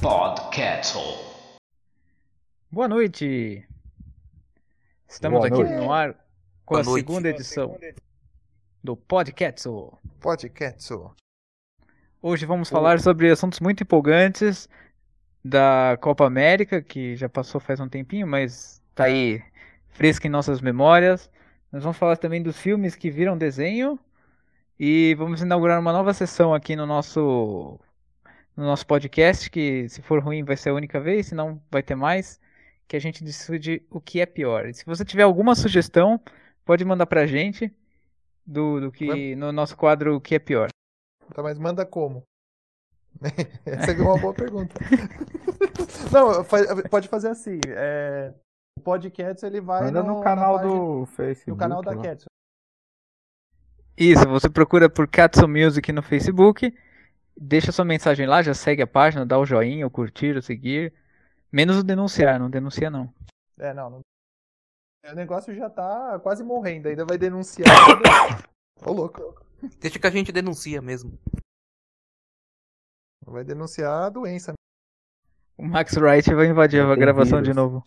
Podcastle. Boa noite! Estamos Boa aqui noite. no ar com Boa a noite. segunda edição do Podcast. Podcast. Hoje vamos falar sobre assuntos muito empolgantes da Copa América, que já passou faz um tempinho, mas tá aí fresca em nossas memórias. Nós vamos falar também dos filmes que viram desenho e vamos inaugurar uma nova sessão aqui no nosso no nosso podcast, que se for ruim vai ser a única vez, se não vai ter mais, que a gente decide o que é pior. E se você tiver alguma sugestão, pode mandar pra gente do, do que no nosso quadro o que é pior. Tá, mas manda como? Essa é uma boa pergunta. Não, pode fazer assim. é, O podcast ele vai Manda no, no canal do Facebook. no canal da. Cats. Isso, você procura por Katsu Music no Facebook, deixa sua mensagem lá, já segue a página, dá o joinha, o curtir, o seguir. Menos o denunciar, não denuncia não. É, não, não. O negócio já tá quase morrendo, ainda vai denunciar. Ô, louco. Deixa que a gente denuncia mesmo. Vai denunciar a doença. O Max Wright vai invadir a gravação de novo.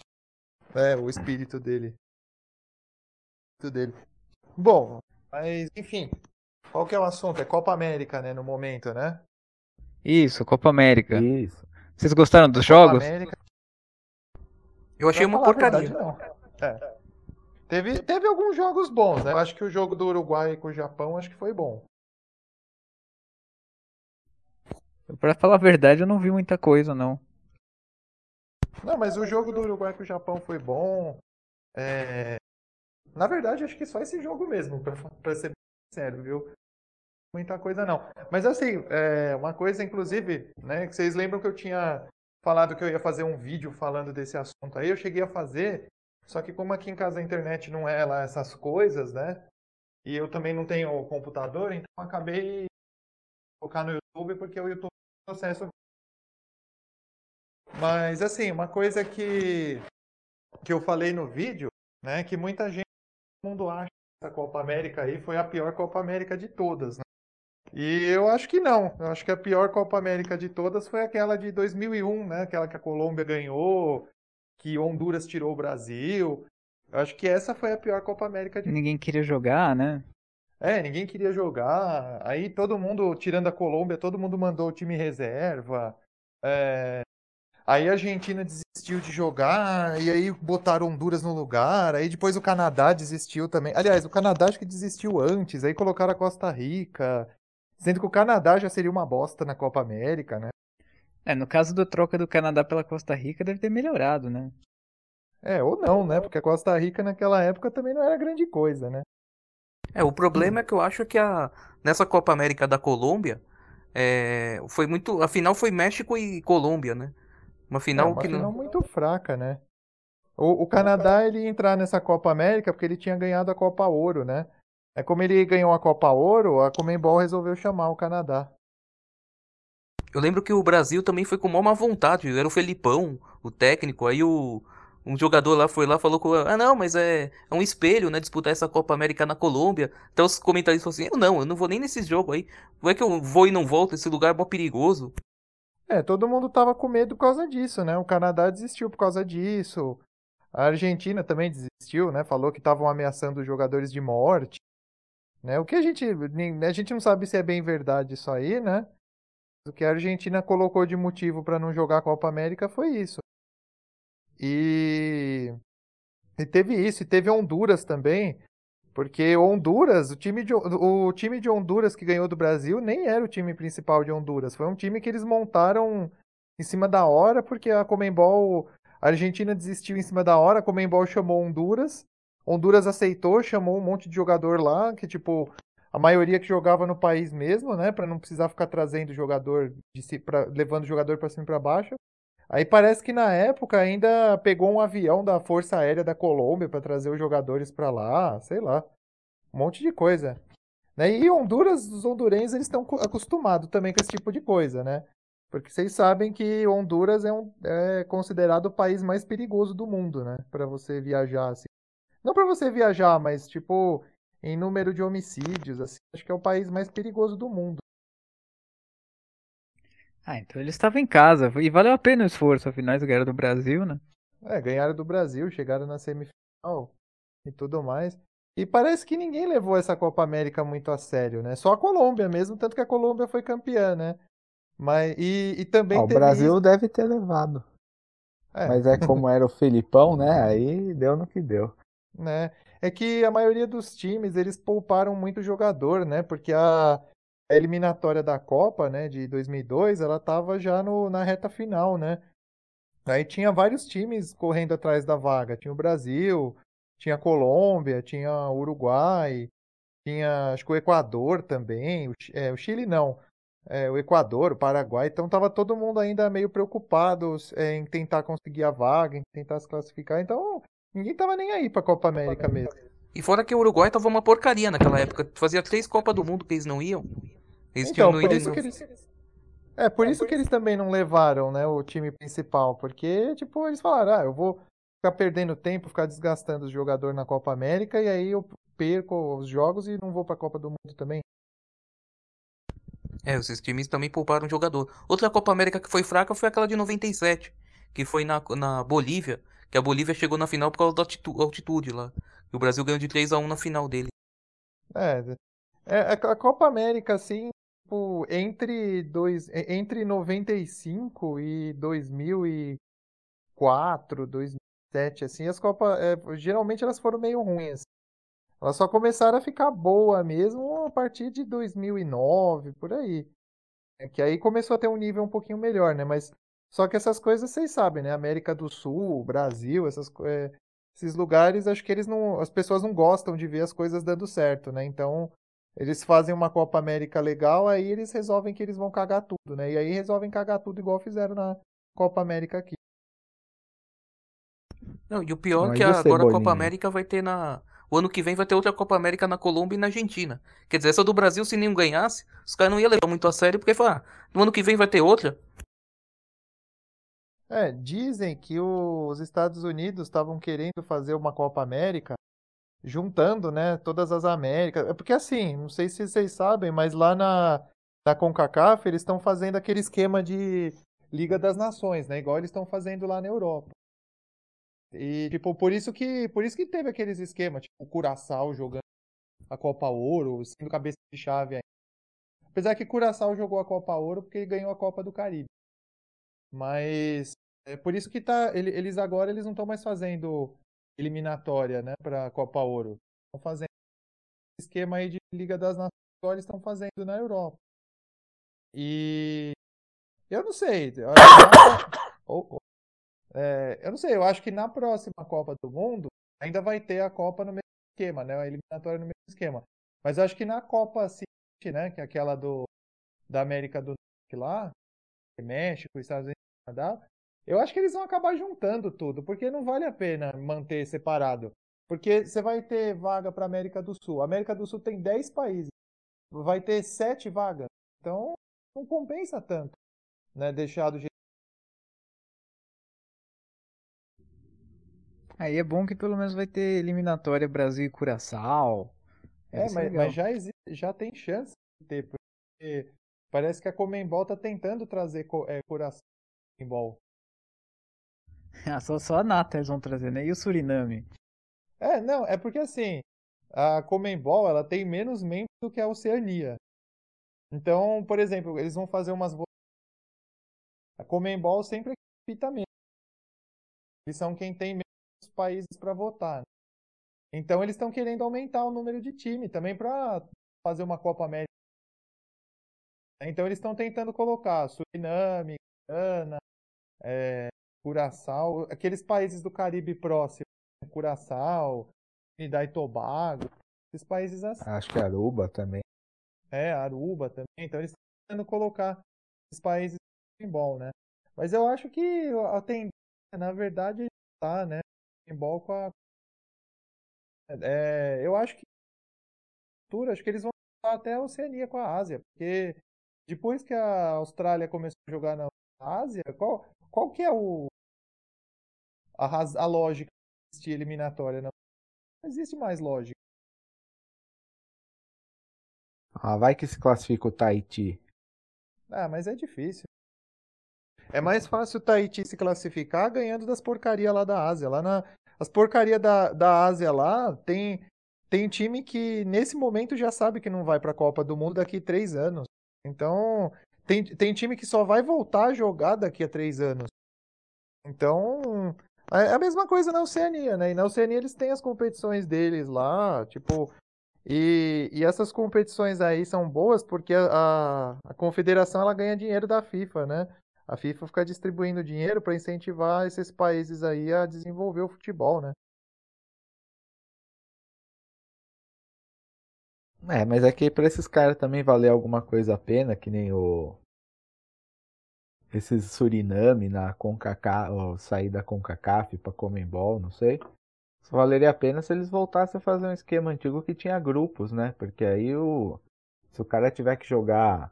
É, o espírito dele. O espírito dele. Bom, mas enfim. Qual que é o assunto? É Copa América, né, no momento, né? Isso, Copa América. Isso. Vocês gostaram dos Copa jogos? América, Eu achei Pra uma porcaria. verdade, não. É. Teve, teve alguns jogos bons, né? Eu acho que o jogo do Uruguai com o Japão acho que foi bom. Pra falar a verdade, eu não vi muita coisa não. Não, mas o jogo do Uruguai com o Japão foi bom. É, Na verdade, acho que só esse jogo mesmo, pra ser sincero, viu? Muita coisa não. Mas assim, é, uma coisa, inclusive, né, que vocês lembram que eu tinha falado que eu ia fazer um vídeo falando desse assunto aí, eu cheguei a fazer, só que como aqui em casa a internet não é lá essas coisas, né? E eu também não tenho computador, então acabei colocar no YouTube porque o YouTube tem acesso mas assim, uma coisa que que eu falei no vídeo, né, que muita gente mundo acha que essa Copa América aí foi a pior Copa América de todas, né? E eu acho que não. Eu acho que a pior Copa América de todas foi aquela de 2001, né, aquela que a Colômbia ganhou, que Honduras tirou o Brasil. Eu acho que essa foi a pior Copa América de Ninguém queria jogar, né? é, ninguém queria jogar. Aí todo mundo, tirando a Colômbia, todo mundo mandou o time reserva. É, Aí a Argentina desistiu de jogar, e aí botaram Honduras no lugar. Aí depois o Canadá desistiu também. Aliás, o Canadá acho que desistiu antes. Aí colocaram a Costa Rica. Sendo que o Canadá já seria uma bosta na Copa América, né? É, no caso da troca do Canadá pela Costa Rica, deve ter melhorado, né? É, ou não, né? Porque a Costa Rica naquela época também não era grande coisa, né? É, o problema é que eu acho que a, nessa Copa América da Colômbia, é, foi muito. A final foi México e Colômbia, né? Uma É final uma que final não. muito fraca, né? O, o Canadá ele ia entrar nessa Copa América porque ele tinha ganhado a Copa Ouro, né? É como ele ganhou a Copa Ouro, a Comembol resolveu chamar o Canadá. Eu lembro que o Brasil também foi com maior má vontade. Era o Felipão, o técnico. Aí o um jogador lá foi lá falou com ah não, mas é, é um espelho, né? Disputar essa Copa América na Colômbia. Então os comentaristas falaram assim, eu não, eu não vou nem nesse jogo aí. Como é que eu vou e não volto? Esse lugar é mó perigoso. É, todo mundo tava com medo por causa disso, né? O Canadá desistiu por causa disso. A Argentina também desistiu, né? Falou que estavam ameaçando os jogadores de morte. Né? O que a gente. A gente não sabe se é bem verdade isso aí, né? O que a Argentina colocou de motivo para não jogar a Copa América foi isso. E. E teve isso, e teve Honduras também. Porque Honduras, o time, de, o time de Honduras que ganhou do Brasil nem era o time principal de Honduras. Foi um time que eles montaram em cima da hora, porque a Comembol. A Argentina desistiu em cima da hora, a Comembol chamou Honduras. Honduras aceitou, chamou um monte de jogador lá, que tipo, a maioria que jogava no país mesmo, né, Pra não precisar ficar trazendo jogador de si, pra, levando jogador para cima e para baixo. Aí parece que na época ainda pegou um avião da Força Aérea da Colômbia para trazer os jogadores para lá, sei lá. Um monte de coisa. Né? E Honduras, os hondurenhos, eles estão acostumados também com esse tipo de coisa, né? Porque vocês sabem que Honduras é, um, é considerado o país mais perigoso do mundo, né? Para você viajar assim. Não para você viajar, mas tipo em número de homicídios, assim, acho que é o país mais perigoso do mundo. Ah, então eles estavam em casa. E valeu a pena o esforço, afinal eles ganharam do Brasil, né? É, ganharam do Brasil, chegaram na semifinal e tudo mais. E parece que ninguém levou essa Copa América muito a sério, né? Só a Colômbia mesmo, tanto que a Colômbia foi campeã, né? Mas, e, e também Ah, o Brasil isso- deve ter levado. É. Mas é como era o Felipão, né? Aí deu no que deu. né? É que a maioria dos times, eles pouparam muito jogador, né? Porque a, a eliminatória da Copa, né, de 2002, ela tava já no, na reta final, né? Aí tinha vários times correndo atrás da vaga. Tinha o Brasil, tinha a Colômbia, tinha Uruguai, tinha acho que o Equador também, o, é, o Chile não, é, o Equador, o Paraguai. Então tava todo mundo ainda meio preocupado é, em tentar conseguir a vaga, em tentar se classificar. Então ninguém tava nem aí pra Copa América mesmo. E fora que o Uruguai tava uma porcaria naquela época. Fazia três Copas do Mundo que eles não iam. Eles Então, tinham não por ido isso no- que eles. É, por isso que eles também não levaram, né, o time principal, porque, tipo, eles falaram, ah, eu vou ficar perdendo tempo, ficar desgastando os jogadores na Copa América, e aí eu perco os jogos e não vou pra Copa do Mundo também. É, esses times também pouparam jogador. Outra Copa América que foi fraca foi aquela de 97, que foi na, na Bolívia, que a Bolívia chegou na final por causa da altitu- altitude lá. E o Brasil ganhou de 3 a 1 na final dele. É, é, a Copa América, assim, tipo, entre, dois, é, entre 95 e 2004, 2007, assim, as Copas, é, geralmente elas foram meio ruins. Elas só começaram a ficar boa mesmo a partir de 2009, por aí. É que aí começou a ter um nível um pouquinho melhor, né? Mas só que essas coisas vocês sabem, né? América do Sul, Brasil, essas, é, esses lugares, acho que eles não, as pessoas não gostam de ver as coisas dando certo, né? Então, eles fazem uma Copa América legal, aí eles resolvem que eles vão cagar tudo, né? E aí resolvem cagar tudo igual fizeram na Copa América aqui. Não, e o pior é Mas que e o agora a Copa? América vai ter na. O ano que vem vai ter outra Copa América na Colômbia e na Argentina. Quer dizer, essa do Brasil, se nenhum ganhasse, os caras não iam levar muito a sério, porque falar, ah, no ano que vem vai ter outra. É, dizem que os Estados Unidos estavam querendo fazer uma Copa América juntando, né, todas as Américas. É porque assim, não sei se vocês sabem, mas lá na, na CONCACAF eles estão fazendo aquele esquema de Liga das Nações, né, igual eles estão fazendo lá na Europa. E tipo, por isso que, por isso que teve aqueles esquemas, tipo, o Curaçao jogando a Copa Ouro, sendo cabeça de chave ainda. Apesar que Curaçao jogou a Copa Ouro porque ele ganhou a Copa do Caribe. Mas é por isso que tá, ele- eles agora eles não estão mais fazendo eliminatória, né, para Copa Ouro. Estão fazendo esquema aí de Liga das Nações, eles estão fazendo na Europa. E eu não sei, eu Oh, oh. É, eu não sei, eu acho que na próxima Copa do Mundo ainda vai ter a Copa no mesmo esquema, né, a eliminatória no mesmo esquema. Mas eu acho que na Copa seguinte, né, que é aquela do da América do Norte lá, México, Estados Unidos, Canadá, eu acho que eles vão acabar juntando tudo, porque não vale a pena manter separado. Porque você vai ter vaga para América do Sul. A América do Sul tem 10 países. Vai ter 7 vagas. Então, não compensa tanto, né, deixar do jeito Aí é bom que pelo menos vai ter eliminatória Brasil e Curaçao. É, mas, mas já, existe, já tem chance de ter, porque parece que a Comembol tá tentando trazer é, Curaçao Comembol. Só, só a Nata eles vão trazer, né? E o Suriname? É, não, é porque assim, a Comembol, ela tem menos membros do que a Oceania. Então, por exemplo, eles vão fazer umas A Comembol sempre pita menos. Eles são quem tem menos países para votar. né? Então, eles estão querendo aumentar o número de time também para fazer uma Copa América. Então, eles estão tentando colocar Suriname, Gana, é, Curaçao, aqueles países do Caribe próximo, Curaçao, Trinidad e Tobago, esses países assim. Acho que Aruba também. É, Aruba também. Então eles estão tentando colocar esses países em bol, né? Mas eu acho que a tendência, na verdade, tá, né? Bol com a. É, eu acho que acho que eles vão até a Oceania com a Ásia, porque depois que a Austrália começou a jogar na Ásia, qual, qual que é o a, raz- a lógica de eliminatória? Não, não existe mais lógica. Ah, vai que se classifica o Tahiti. Ah, mas é difícil. É mais fácil o Tahiti se classificar ganhando das porcarias lá da Ásia. Lá na, as porcarias da, da Ásia lá tem, tem time que nesse momento já sabe que não vai para a Copa do Mundo daqui a três anos. Então, tem, tem time que só vai voltar a jogar daqui a três anos. Então, é a mesma coisa na Oceania, né? E na Oceania eles têm as competições deles lá, tipo. E, e essas competições aí são boas porque a, a confederação ela ganha dinheiro da FIFA, né? A FIFA fica distribuindo dinheiro para incentivar esses países aí a desenvolver o futebol, né? É, mas é que pra esses caras também valer alguma coisa a pena, que nem o. Esses Suriname na CONCACAF, ou sair da CONCACAF pra Comembol, não sei. Só valeria a pena se eles voltassem a fazer um esquema antigo que tinha grupos, né? Porque aí o. Se o cara tiver que jogar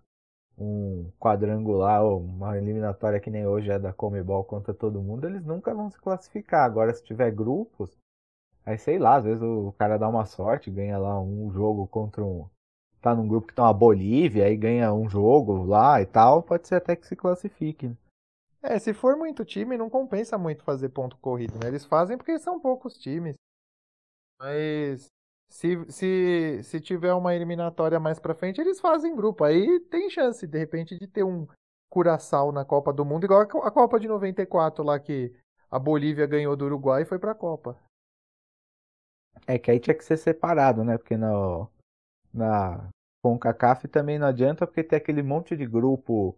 um quadrangular ou uma eliminatória que nem hoje é da Comebol contra todo mundo, eles nunca vão se classificar. Agora, se tiver grupos, Aí sei lá, às vezes o cara dá uma sorte, ganha lá um jogo contra um. Tá num grupo que tá uma Bolívia, aí ganha um jogo lá e tal, pode ser até que se classifique. É, se for muito time, não compensa muito fazer ponto corrido, né? Eles fazem porque são poucos times. Mas se, se, se tiver uma eliminatória mais pra frente, eles fazem grupo. Aí tem chance, de repente, de ter um curaçal na Copa do Mundo, igual a Copa de 94 lá que a Bolívia ganhou do Uruguai e foi pra Copa. É que aí tinha que ser separado, né? Porque no, na CONCACAF também não adianta, porque tem aquele monte de grupo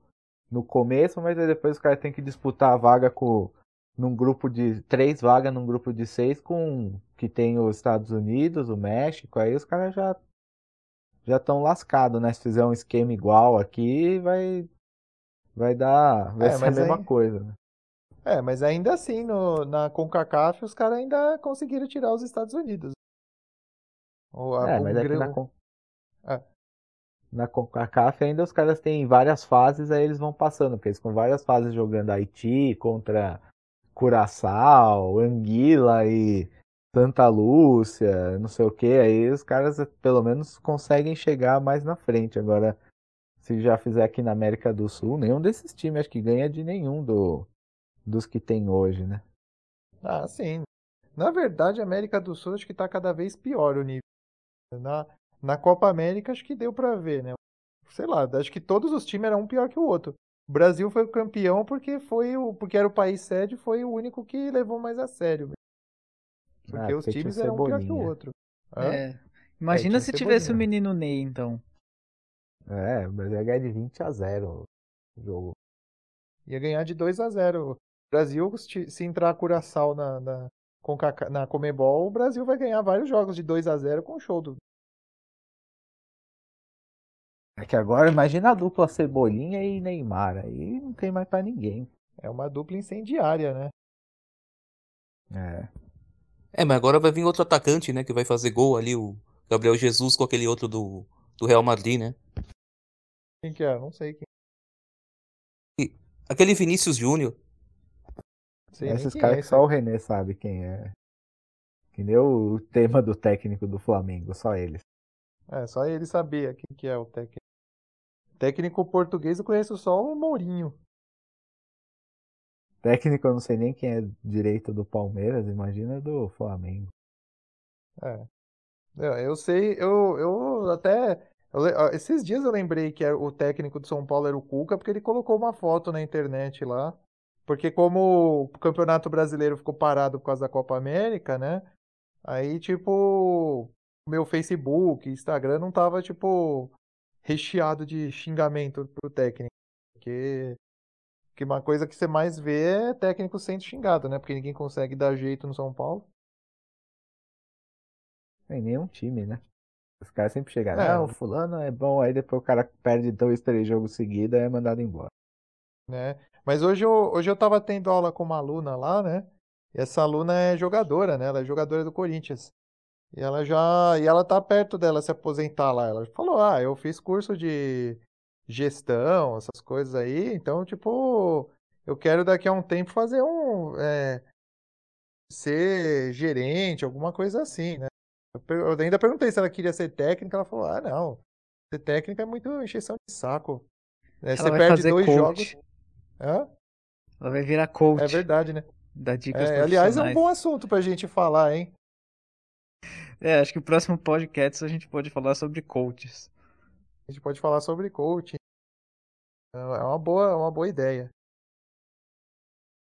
no começo, mas aí depois os caras têm que disputar a vaga com num grupo de três vagas num grupo de seis com que tem os Estados Unidos, o México, aí os caras já já estão lascados, né? Se fizer um esquema igual aqui, vai vai dar vai é, ser a mesma aí... coisa, né? É, mas ainda assim, no, na CONCACAF, os caras ainda conseguiram tirar os Estados Unidos. Ou a é, mas é que na, Con... é. na CONCACAF ainda os caras têm várias fases, aí eles vão passando, porque eles com várias fases jogando Haiti contra Curaçao, Anguila e Santa Lúcia, não sei o que, aí os caras pelo menos conseguem chegar mais na frente. Agora, se já fizer aqui na América do Sul, nenhum desses times acho que ganha de nenhum do dos que tem hoje, né? Ah, sim. Na verdade, a América do Sul acho que está cada vez pior o nível. Na, na Copa América acho que deu para ver, né? Sei lá, acho que todos os times eram um pior que o outro. O Brasil foi o campeão porque foi o porque era o país sede, foi o único que levou mais a sério. Porque ah, os times eram um pior que o outro. É. Imagina é, se tivesse o menino Ney, então. É, o Brasil ia ganhar de 20 a 0 o jogo. Ia ganhar de 2 a 0 Brasil, se entrar Curaçao na, na, na Comebol, o Brasil vai ganhar vários jogos de 2 a 0 com o show do. É que agora imagina a dupla Cebolinha e Neymar, aí não tem mais para ninguém. É uma dupla incendiária, né? É. É, mas agora vai vir outro atacante, né, que vai fazer gol ali, o Gabriel Jesus com aquele outro do, do Real Madrid, né? Quem que é? Não sei quem. Aquele Vinícius Júnior. Sei Esses caras é, que só o René sabe quem é. Que nem o tema do técnico do Flamengo, só eles. É, só ele sabia quem que é o técnico. Técnico português eu conheço só o Mourinho. Técnico eu não sei nem quem é direito do Palmeiras, imagina do Flamengo. É. Eu sei, eu, eu até. Eu, esses dias eu lembrei que o técnico do São Paulo era o Cuca, porque ele colocou uma foto na internet lá porque como o Campeonato Brasileiro ficou parado por causa da Copa América, né? Aí, tipo, meu Facebook, Instagram não tava, tipo, recheado de xingamento pro técnico. Porque, porque uma coisa que você mais vê é técnico sendo xingado, né? Porque ninguém consegue dar jeito no São Paulo. Tem nenhum time, né? Os caras sempre chegam, é. não, fulano é bom, aí depois o cara perde dois, três jogos seguidos e é mandado embora. Né? Mas hoje eu, hoje eu tava tendo aula com uma aluna lá, né? E essa aluna é jogadora, né? Ela é jogadora do Corinthians. E ela já. E ela tá perto dela se aposentar lá. Ela falou: Ah, eu fiz curso de gestão, essas coisas aí. Então, tipo, eu quero daqui a um tempo fazer um. É, ser gerente, alguma coisa assim, né? Eu ainda perguntei se ela queria ser técnica. Ela falou: Ah, não. Ser técnico é muito encheção de saco. É, Ela você vai perde fazer dois coach. jogos. Hã? Ela vai virar coach. É verdade, né? Dar dicas É, aliás, é um bom assunto pra gente falar, hein? É, acho que o próximo podcast a gente pode falar sobre coaches. A gente pode falar sobre coaching. É uma boa, é uma boa ideia.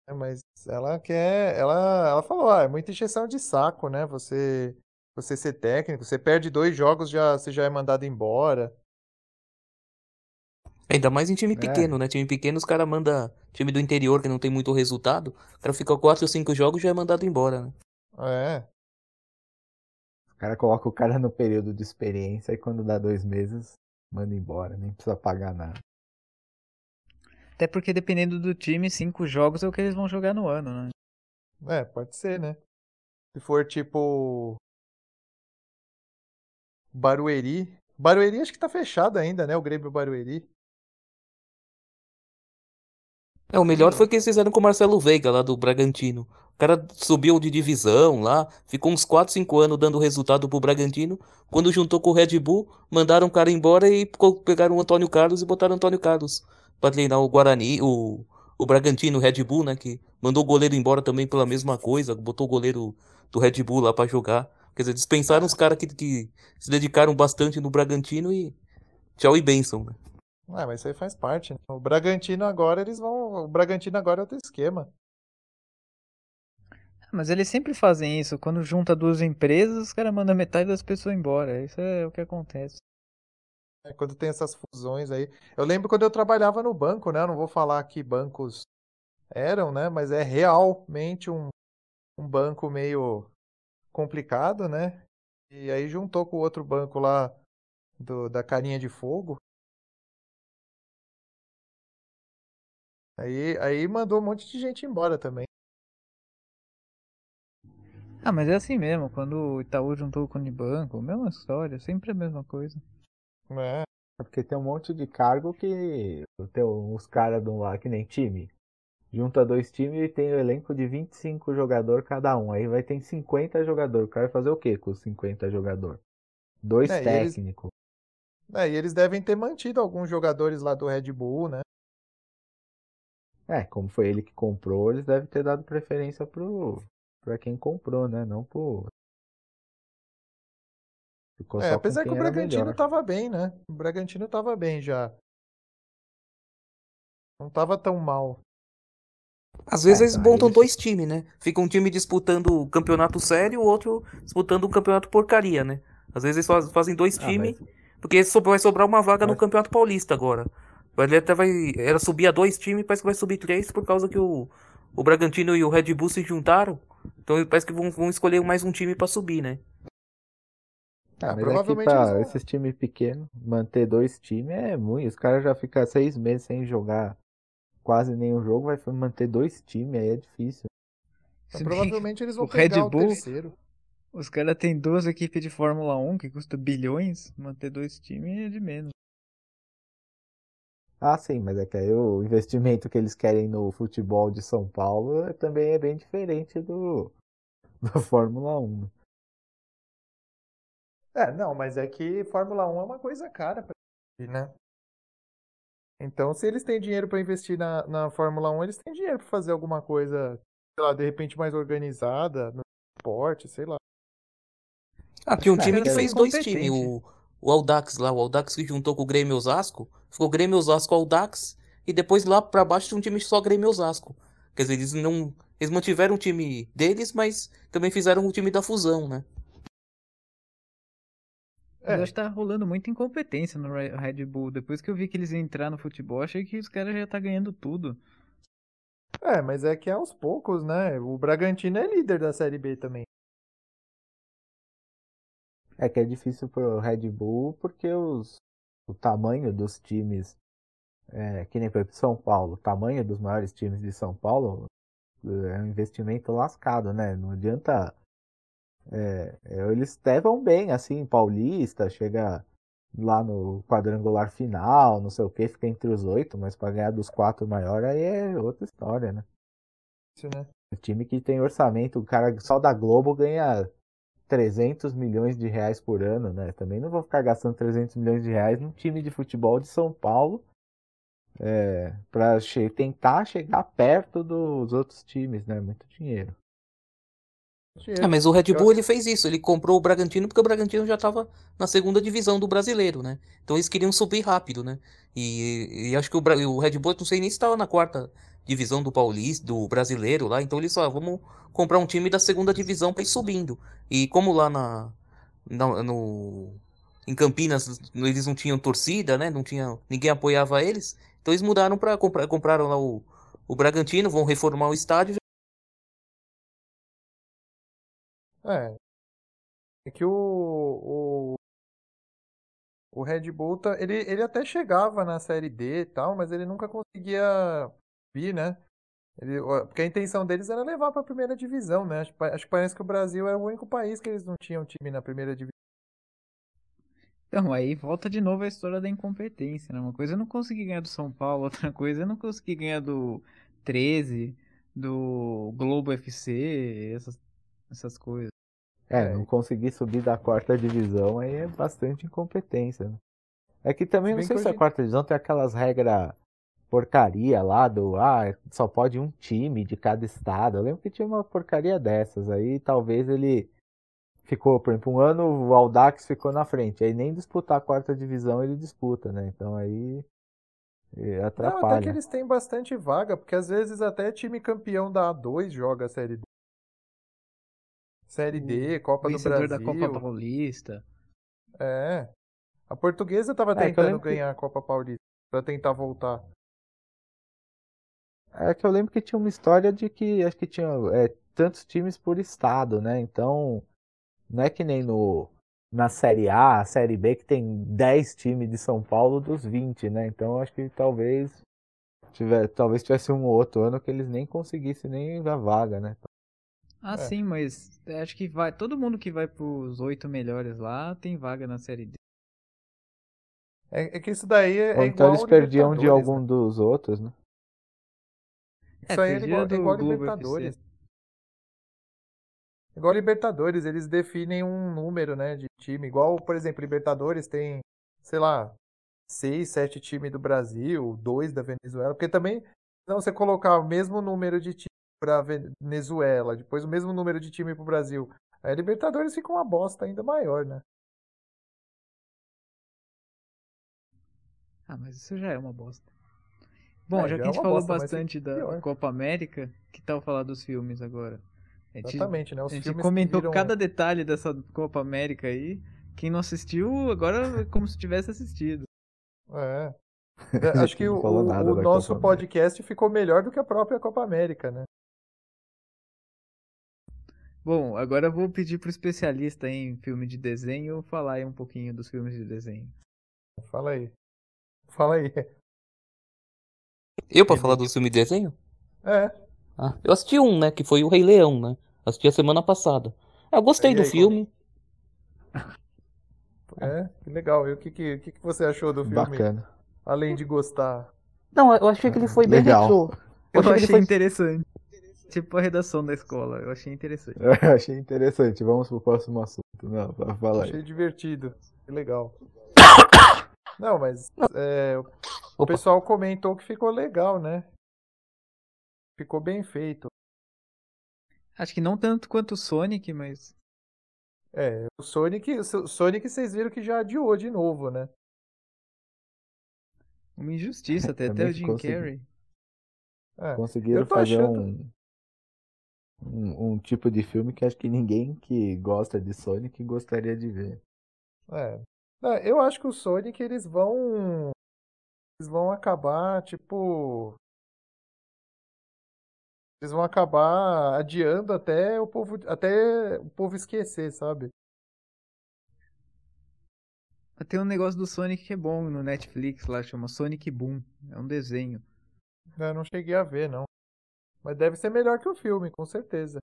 É, mas ela quer, ela, ela falou, ah, é muita encheção de saco, né? Você, você ser técnico, você perde dois jogos, já, você já é mandado embora. Ainda mais em time É. pequeno, né? Time pequeno, os caras mandam. Time do interior que não tem muito resultado. O cara fica 4 ou 5 jogos e já é mandado embora, né? É, cara coloca o cara no período de experiência e quando dá dois meses, manda embora, nem precisa pagar nada. Até porque dependendo do time, cinco jogos é o que eles vão jogar no ano, né? é, pode ser, né? Se for tipo Barueri. Barueri acho que tá fechado ainda, né? O Grêmio Barueri. É, o melhor foi o que eles fizeram com o Marcelo Veiga, lá do Bragantino. O cara subiu de divisão lá, ficou uns 4, 5 anos dando resultado pro Bragantino. Quando juntou com o Red Bull, mandaram o cara embora e pegaram o Antônio Carlos e botaram o Antônio Carlos pra treinar o Guarani, o, o Bragantino, o Red Bull, né? Que mandou o goleiro embora também pela mesma coisa, botou o goleiro do Red Bull lá pra jogar. Quer dizer, dispensaram os caras que, que se dedicaram bastante no Bragantino e tchau e bênção, né? Ah, mas isso aí faz parte, né? O Bragantino agora, eles vão. O Bragantino agora é outro esquema. Mas eles sempre fazem isso. Quando junta duas empresas, os caras mandam metade das pessoas embora. Isso é o que acontece. É, quando tem essas fusões aí. Eu lembro quando eu trabalhava no banco, né? Eu não vou falar que bancos eram, né? Mas é realmente um, um banco meio complicado, né? E aí juntou com o outro banco lá do, da carinha de fogo. Aí, aí mandou um monte de gente embora também. Ah, mas é assim mesmo. Quando o Itaú juntou com o Unibanco, mesma história. Sempre a mesma coisa. É, É porque tem um monte de cargo que tem uns caras de um lá que nem time. Junta dois times e tem o elenco de 25 jogadores cada um. Aí vai ter 50 jogadores. O cara vai fazer o quê com os 50 jogadores? Dois É, e eles- técnicos. É, e eles devem ter mantido alguns jogadores lá do Red Bull, né? É, como foi ele que comprou, eles devem ter dado preferência pro para quem comprou, né? Não pro Ficou É, apesar que o Bragantino melhor. tava bem, né? O Bragantino tava bem já. Não tava tão mal. Às vezes É, eles montam dois times, né? Fica um time disputando o campeonato sério, o outro disputando o campeonato porcaria, né? Às vezes eles faz- fazem dois Ah, times, mas- porque vai sobrar uma vaga no Mas- Campeonato Paulista agora. Vai até vai era subir a dois times, parece que vai subir três por causa que o, o Bragantino e o Red Bull se juntaram. Então parece que vão, vão escolher mais um time pra subir, né? Ah, mas provavelmente aqui pra eles vão- esses times pequenos, manter dois times é muito. Os caras já ficam seis meses sem jogar quase nenhum jogo, vai manter dois times, aí é difícil. Então, provavelmente eles vão o Red pegar o Bull- terceiro. Os caras têm duas equipes de Fórmula 1 que custa bilhões. Manter dois times é de menos. Ah, sim, mas é que aí o investimento que eles querem no futebol de São Paulo é- também é bem diferente do da Fórmula 1. É, não, mas é que Fórmula 1 é uma coisa cara pra investir, né? Então, se eles têm dinheiro pra investir na, na Fórmula 1, eles têm dinheiro pra fazer alguma coisa, sei lá, de repente mais organizada, no esporte, sei lá. Ah, tinha um É, time que quero fez dois times, o, o Audax lá, o Audax que juntou com o Grêmio Osasco, ficou Grêmio Osasco Audax, e depois lá pra baixo tinha um time só Grêmio Osasco. Quer dizer, eles não. Eles mantiveram o time deles, mas também fizeram o time da fusão, né? É. eu acho que tá rolando muita incompetência no Re- Red Bull. Depois que eu vi que eles iam entrar no futebol, achei que os caras já tá ganhando tudo. É, mas é que é aos poucos, né? O Bragantino é líder da Série B também. É que é difícil pro Red Bull porque os, o tamanho dos times, é, que nem exemplo São Paulo, o tamanho dos maiores times de São Paulo é um investimento lascado, né? Não adianta. é, é, eles até vão bem, assim, Paulista, chega lá no quadrangular final, não sei o que, fica entre os oito, mas para ganhar dos quatro maiores aí é outra história, né? Isso, né? O time que tem orçamento, o cara só da Globo ganha 300 milhões de reais por ano, né? Também não vou ficar gastando 300 milhões de reais num time de futebol de São Paulo é, para che tentar chegar perto dos outros times, né? Muito dinheiro. É, mas o Red Bull ele fez isso, ele comprou o Bragantino porque o Bragantino já estava na segunda divisão do brasileiro, né? Então eles queriam subir rápido, né? E, e acho que o, o, Red Bull, não sei nem se estava na quarta divisão do Paulista, do brasileiro lá, então eles falaram, vamos comprar um time da segunda divisão para ir subindo. E como lá na, na, no em Campinas eles não tinham torcida, né? Não tinha, ninguém apoiava eles, então eles mudaram para comprar, compraram lá o, o Bragantino, vão reformar o estádio É. É que o, o, o Red Bull, tá, ele, ele até chegava na Série D e tal, mas ele nunca conseguia vir, né? Ele, porque a intenção deles era levar para a primeira divisão, né? Acho, acho que parece que o Brasil era o único país que eles não tinham time na primeira divisão. Então, aí volta de novo a história da incompetência, né? Uma coisa é não conseguir ganhar do São Paulo, outra coisa é não conseguir ganhar do 13, do Globo FC, essas, essas coisas. É, é, não conseguir subir da quarta divisão aí é bastante incompetência. Né? É que também, se não sei se a quarta divisão tem aquelas regras porcaria lá do, ah, só pode um time de cada estado. Eu lembro que tinha uma porcaria dessas aí, talvez ele ficou, por exemplo, um ano o Aldax ficou na frente, aí nem disputar a quarta divisão ele disputa, né? Então aí atrapalha. Não, até que eles têm bastante vaga, porque às vezes até time campeão da A2 joga a Série D. Série D, Copa do Brasil. da Copa Paulista. É. A portuguesa estava é, tentando ganhar a Copa Paulista para tentar voltar. É que eu lembro que tinha uma história de que acho que tinha é, tantos times por estado, né? Então, não é que nem no na Série A, Série B, que tem 10 times de São Paulo dos 20, né? Então acho que talvez tiver, talvez tivesse um outro ano que eles nem conseguissem nem a vaga, né? Ah, é. sim, mas acho que vai. Todo mundo que vai pros oito melhores lá tem vaga na série D. É, é que isso daí é, Ou então eles perdiam de algum né? dos outros, né? Isso é, aí é igual, é igual Libertadores. FC. Igual Libertadores, eles definem um número, né, de time. Igual, por exemplo, Libertadores tem, sei lá, seis, sete times do Brasil, dois da Venezuela. Porque também, se você colocar o mesmo número de times para Venezuela, depois o mesmo número de time para o Brasil. Aí a Libertadores fica uma bosta ainda maior, né? Ah, mas isso já é uma bosta. Bom, é, já, que a gente é falou bosta, bastante da pior. Copa América, que tal falar dos filmes agora? A gente, Exatamente, né? Os a gente comentou viram... cada detalhe dessa Copa América aí. Quem não assistiu, agora é como se tivesse assistido. É. Acho que o, o, o nosso podcast ficou melhor do que a própria Copa América, né? Bom, agora eu vou pedir pro especialista em filme de desenho falar aí um pouquinho dos filmes de desenho. Fala aí. Fala aí. Eu pra falar do filme de desenho? É. Ah, eu assisti um, né? Que foi o Rei Leão, né? Assisti a semana passada. Eu gostei aí, do aí, filme. É, que legal. E o que, que, que, você achou do filme? Bacana. Além de gostar. Não, eu achei que ele foi bem legal. retrô. Eu, eu achei, achei foi... interessante tipo a redação da escola. Eu achei interessante. Eu achei interessante. Vamos pro próximo assunto. Não, fala aí. Achei divertido. Que legal. Não, mas é, o pessoal comentou que ficou legal, né? Ficou bem feito. Acho que não tanto quanto o Sonic, mas. É, o Sonic, o Sonic vocês viram que já adiou de novo, né? Uma injustiça, até, até o Jim consegui... Carrey. É, Conseguiram fazer achando... um, um, um, tipo de filme que acho que ninguém que gosta de Sonic gostaria de ver. É. Eu acho que o Sonic eles vão. Eles vão acabar, tipo. Eles vão acabar adiando até o povo, até o povo esquecer, sabe? Tem um negócio do Sonic que é bom no Netflix lá, chama Sonic Boom. É um desenho. Eu não cheguei a ver, não. Mas deve ser melhor que o filme, com certeza.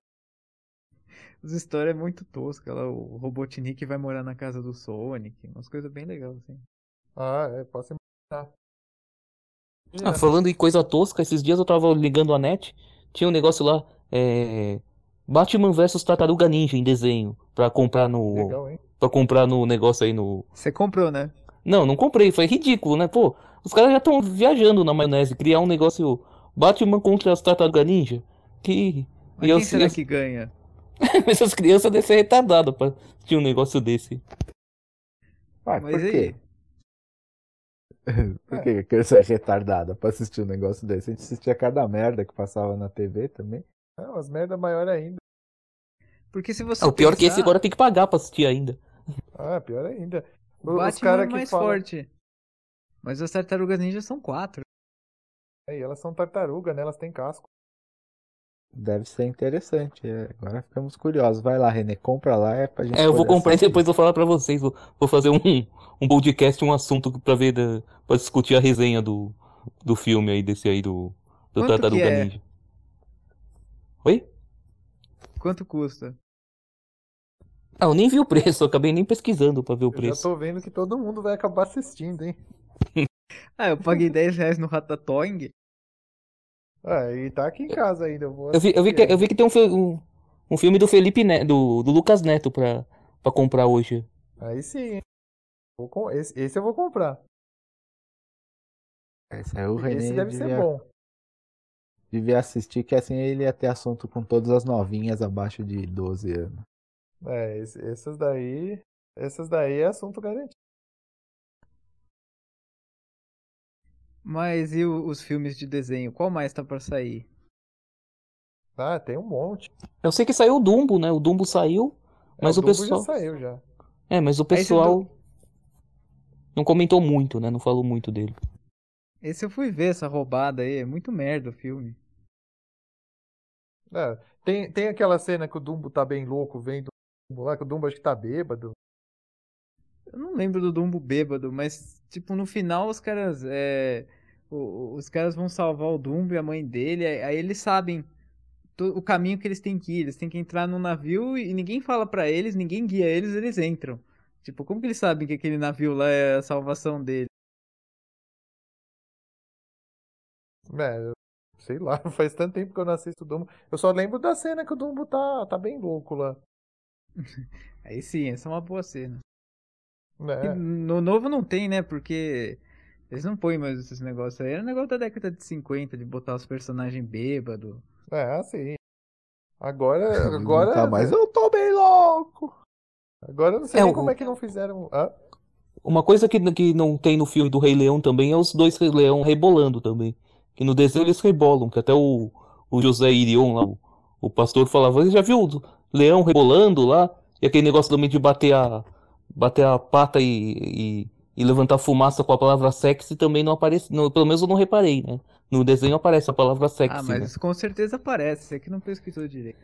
As histórias é muito tosca. Lá, o Robotnik vai morar na casa do Sonic. Umas coisas bem legais, assim. Ah, é, posso imaginar. Ah, falando em coisa tosca, esses dias eu tava ligando a net, tinha um negócio lá, é... Batman vs Tartaruga Ninja em desenho pra comprar no Legal, hein? para comprar no negócio aí no Você comprou, né? Não, não comprei, foi ridículo, né? Pô, os caras já estão viajando na maionese, criar um negócio Batman contra as Tartaruga Ninja. Que Mas E quem eu- será eu- que ganha? essas crianças devem ser retardadas pra assistir um negócio desse. Ué, Mas por aí? quê? Por que a criança é retardada pra assistir um negócio desse? A gente assistia cada merda que passava na TV também. É, umas merda maior ainda. Porque se você Ah, o pior é que esse pensar, agora tem que pagar pra assistir ainda. Ah, pior ainda. o Os Batman cara é que mais falam- forte. Mas as tartarugas ninjas são quatro. Aí, elas são tartaruga, né? Elas têm casco. Deve ser interessante. é, Agora ficamos curiosos. Vai lá, Renê, compra lá é pra gente É, eu vou comprar e assistir. depois vou falar pra vocês. Vou, vou fazer um, um podcast, um assunto pra ver, da, pra discutir a resenha do, do filme aí, desse aí do, do Quanto Tartaruga é? Ninja. Oi? Quanto custa? Ah, eu nem vi o preço, eu acabei nem pesquisando pra ver o Eu já preço. tô vendo que todo mundo vai acabar assistindo, hein? Ah, eu paguei 10 reais no Ratatouille. Ah, e tá aqui em casa ainda. Eu, vou Eu vi, eu vi, que, eu vi que tem um, um, um filme do Felipe Neto, do, do Lucas Neto pra, pra comprar hoje. Aí sim, hein? Vou com- Esse, esse eu vou comprar. Esse aí o Renê Esse deve ser devia, bom. devia assistir, que assim ele ia ter assunto com todas as novinhas abaixo de 12 anos. É, esse- essas daí. Essas daí é assunto garantido. Mas e o- os filmes de desenho? Qual mais tá pra sair? Ah, tem um monte. Eu sei que saiu o Dumbo, né? O Dumbo saiu, É, mas o, Dumbo pessoal. já saiu já. É, mas o pessoal não comentou muito, né? Não falou muito dele. Esse eu fui ver, essa roubada aí. É muito merda o filme. É, tem, tem aquela cena que o Dumbo tá bem louco, vendo o Dumbo lá, que o Dumbo acho que tá bêbado. Eu não lembro do Dumbo bêbado, mas, tipo, no final os caras. É, os caras vão salvar o Dumbo e a mãe dele. aí- eles sabem o caminho que eles têm que ir. Eles têm que entrar num navio e ninguém fala pra eles, ninguém guia eles, eles entram. Tipo, como que eles sabem que aquele navio lá é a salvação dele? É, sei lá, faz tanto tempo que eu não assisto o Dumbo. Eu só lembro da cena que o Dumbo tá, tá bem louco lá. Aí sim, essa é uma boa cena. É, no novo não tem, né? Porque eles não põem mais esses negócios aí. Era um negócio da década de 50, de botar os personagens bêbados. é assim. Agora, agora, Tá, mas eu tô bem louco. agora eu não sei É, nem o- como é que não fizeram. Ah, Uma coisa que, que não tem no filme do Rei Leão também é os dois Rei Leão rebolando também. Que no desenho eles rebolam, que até o, o José Irion lá, o, o pastor falava, você já viu o leão rebolando lá? E aquele negócio também de bater a, bater a pata e, e, e levantar fumaça com a palavra sexy também não aparece, não, pelo menos eu não reparei, né? No desenho aparece a palavra sexy, Ah, mas né? com certeza aparece. Você que não pesquisou direito.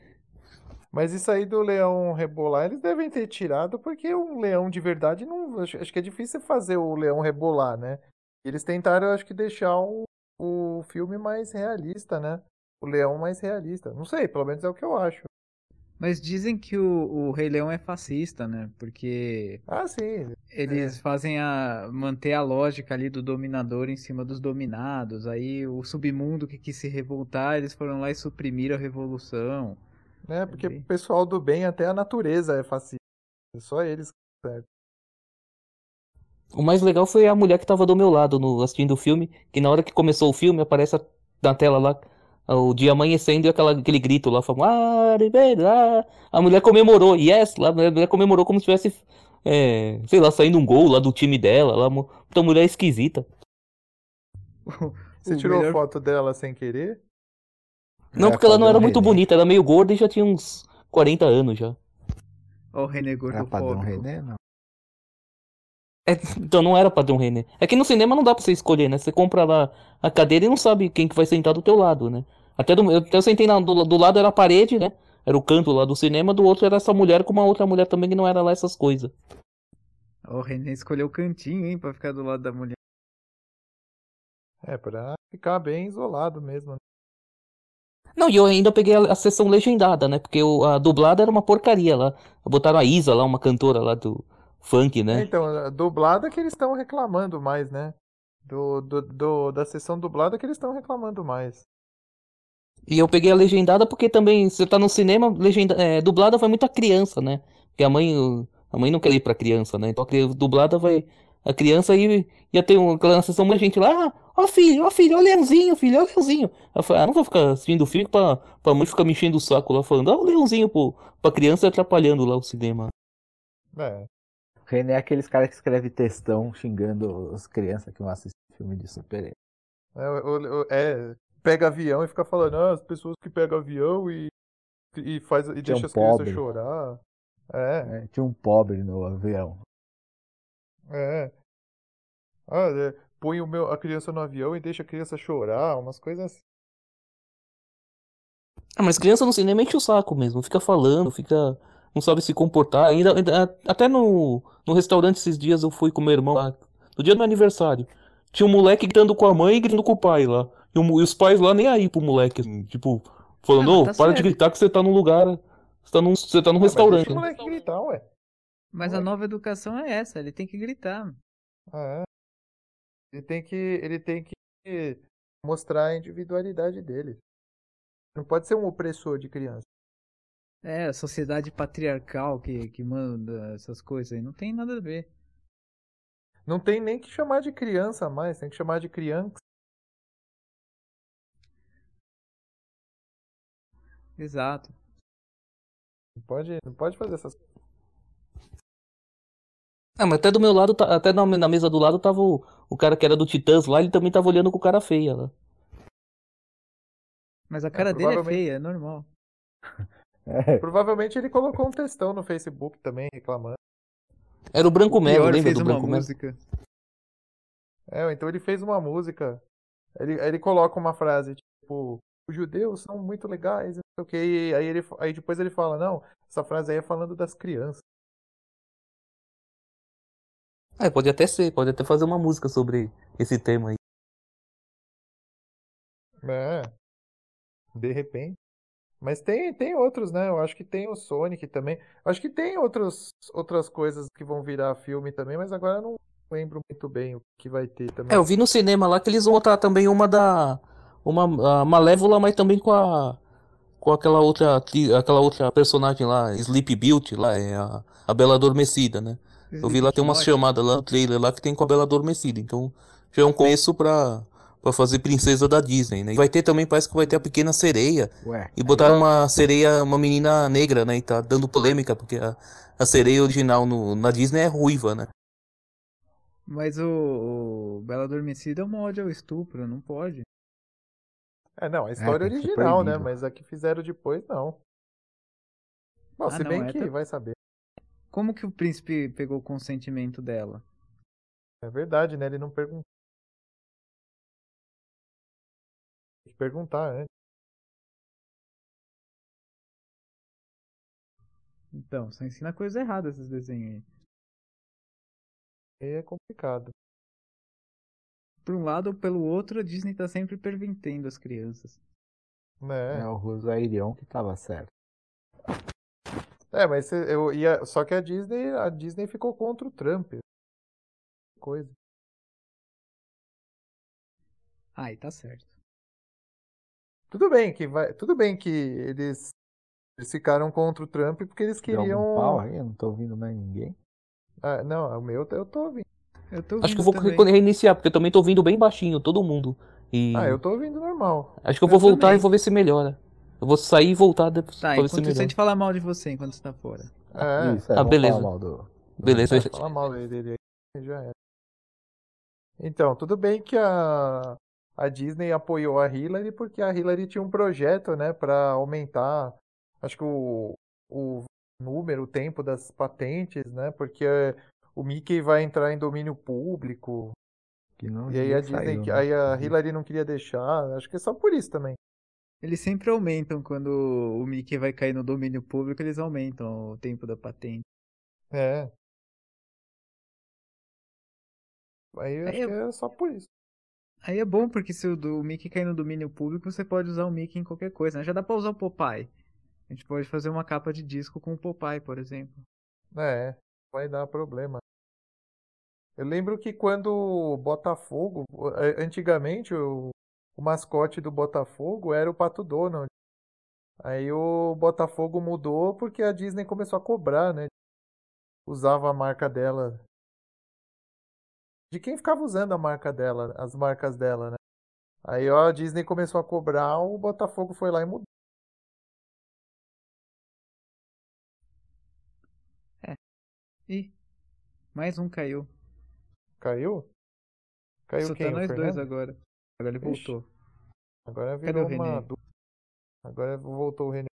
mas isso aí do leão rebolar, eles devem ter tirado, porque um leão de verdade não. Acho, acho que é difícil fazer o leão rebolar, né? Eles tentaram, acho que, deixar o, o filme mais realista, né? O leão mais realista. Não sei, pelo menos é o que eu acho. Mas dizem que o, o Rei Leão é fascista, né? Porque Ah, sim. eles fazem a manter a lógica ali do dominador em cima dos dominados. Aí o submundo que quis se revoltar, eles foram lá e suprimiram a revolução. Né? Porque o pessoal do bem, até a natureza é fascista. É só eles. O mais legal foi a mulher que tava do meu lado no, assistindo o filme, que na hora que começou o filme aparece na tela lá o dia amanhecendo e aquela, aquele grito lá, falando, ah. A mulher comemorou, yes, lá, a mulher comemorou como se tivesse, é, sei lá, saindo um gol lá do time dela, lá, puta mulher esquisita. Você O tirou melhor- foto dela sem querer? Não, É, porque ela não era muito René. bonita, era meio gorda e já tinha uns 40 anos já. Ó, o René Era padrão. René, não. É, então não era padrão René. É que no cinema não dá pra você escolher, né? Você compra lá a cadeira e não sabe quem que vai sentar do teu lado, né? Até, do, eu, até eu sentei na- do, do lado era a parede, né? Era o canto lá do cinema, do outro era essa mulher com uma outra mulher também que não era lá essas coisas. O René escolheu o cantinho, hein, pra ficar do lado da mulher. É, pra ficar bem isolado mesmo. né? Não, e eu ainda peguei a, a sessão legendada, né? Porque o- a dublada era uma porcaria lá. Botaram a Isa lá, uma cantora lá do funk, É, né? Então, a dublada que eles estão reclamando mais, né? Do, do, do- da sessão dublada que eles estão reclamando mais. E eu peguei a legendada porque também, você tá no cinema, legenda, é, dublada vai muita criança, né? Porque a mãe, a mãe não quer ir pra criança, né? Então a cri- dublada vai. A criança aí ia ter uma aquela sessão muita gente lá, ah, ó filho, ó filho, ó leãozinho, filho, ó leãozinho. Eu falei, ah, não vou ficar assistindo o filme pra, pra mãe ficar me enchendo o saco lá, falando, ó o leãozinho, pô, pra criança e atrapalhando lá o cinema. É. René é aqueles caras que escreve textão xingando as crianças que vão assistir filme de super-herói. É, o- o- é, pega avião e fica falando, ah, as pessoas que pegam avião e, e, faz, e é um deixa as crianças pobre. chorar. É, né? Tinha um pobre no avião. é. Ah, é, põe o meu, a criança no avião e deixa a criança chorar, umas coisas assim. Ah, mas criança no cinema enche o saco mesmo, fica falando, fica. não sabe se comportar. Ainda, ainda- até no, no restaurante esses dias eu fui com meu irmão lá, no dia do meu aniversário. Tinha um moleque gritando com a mãe e gritando com o pai lá. E, o- e os pais lá nem aí pro moleque, assim, tipo, falando, Ah, ô, tá para de gritar que você tá num lugar. Você tá num, você tá num Ah, mas restaurante. deixa o moleque gritar, ué. Mas a Moleque. nova educação é essa, ele tem que gritar. Ah, é. Ele tem que, ele tem que mostrar a individualidade dele. Não pode ser um opressor de criança. É, a sociedade patriarcal que, que manda essas coisas aí, não tem nada a ver. Não tem nem que chamar de criança mais, tem que chamar de criança. Exato. Não pode, não pode fazer essas coisas. Ah, mas até do meu lado, tá- até na, mesa do lado tava o, o cara que era do Titãs lá, ele também tava olhando com cara feia lá. Mas a cara dele é provavelmente- feia, é normal. É, Provavelmente ele colocou um textão no Facebook também, reclamando. Era o Branco Melo, lembra fez do uma Branco Melo? música. É, então ele fez uma música. Ele, aí ele coloca uma frase, tipo, os judeus são muito legais, não sei aí, ele, aí depois ele fala, não, essa frase aí é falando das crianças. É, pode até ser, pode até fazer uma música sobre esse tema aí. É. De repente. Mas tem, tem outros, né? Eu acho que tem o Sonic também. Acho que tem outros, outras coisas que vão virar filme também, mas agora eu não lembro muito bem o que vai ter também. É, eu vi no cinema lá que eles vão botar também uma da. Uma a Malévola, mas também com a. Com aquela outra. Aquela outra personagem lá, Sleep Beauty, lá, é a, a Bela Adormecida, né? Eu vi lá tem umas chamadas lá no trailer lá que tem com a Bela Adormecida. Então já é um começo pra, pra fazer princesa da Disney, né? E vai ter também, parece que vai ter a pequena sereia. ué. E botaram uma sereia, uma menina negra, né? E tá dando polêmica, porque a, a sereia original no, na Disney é ruiva, né? Mas o, o Bela Adormecida é uma ódio ao estupro, não pode. É, não, a história tem que ser original, né? Mas a que fizeram depois, não. Bom, Ah, se não, bem é que ta- vai saber. Como que o príncipe pegou o consentimento dela? É verdade, né? Ele não perguntou. Tem que perguntar antes. Então, só ensina coisa errada esses desenhos aí. Aí é complicado. Por um lado ou pelo outro, a Disney tá sempre pervertendo as crianças. Né? É o Rosairion que tava certo. É, mas eu ia. Só que a Disney, a Disney ficou contra o Trump. Coisa. Ai, tá certo. Tudo bem que vai. Tudo bem que eles, eles ficaram contra o Trump porque eles Deu algum queriam. pau aí? Eu não tô ouvindo mais ninguém. Ah, não, o meu eu tô ouvindo. Eu tô Acho que eu vou também. reiniciar, porque eu também tô ouvindo bem baixinho, todo mundo. E Ah, eu tô ouvindo normal. acho que eu vou eu voltar também. e vou ver se melhora. Eu vou sair e voltar depois Tá, pra ver se enquanto isso a melhora. gente fala mal de você enquanto você tá fora. É, Isso, é, Ah, beleza. falar mal do... Beleza, fala mal dele aí, já era. Então, tudo bem que a, a Disney apoiou a Hillary porque a Hillary tinha um projeto, né, para aumentar, acho que o, o número, o tempo das patentes, né, porque o Mickey vai entrar em domínio público. Que não E aí a Disney, sair, né? aí a Hillary não queria deixar, acho que é só por isso também. Eles sempre aumentam quando o Mickey vai cair no domínio público, eles aumentam o tempo da patente. É. Aí acho É, que é só por isso. Aí é bom porque se o do Mickey cair no domínio público, você pode usar o Mickey em qualquer coisa, né? Já dá pra usar o Popeye. A gente pode fazer uma capa de disco com o Popeye, por exemplo. É, vai dar problema. Eu lembro que quando o Botafogo, antigamente o, o mascote do Botafogo era o Pato Donald. Aí o Botafogo mudou porque a Disney começou a cobrar, né? Usava a marca dela. De quem ficava usando a marca dela, as marcas dela, né? Aí ó, a Disney começou a cobrar, o Botafogo foi lá e mudou. Ih, mais um caiu. Caiu? Caiu Só quem? tá nós dois agora. Agora ele Ixi. voltou. Agora Cadê virou o uma René? Agora voltou o René.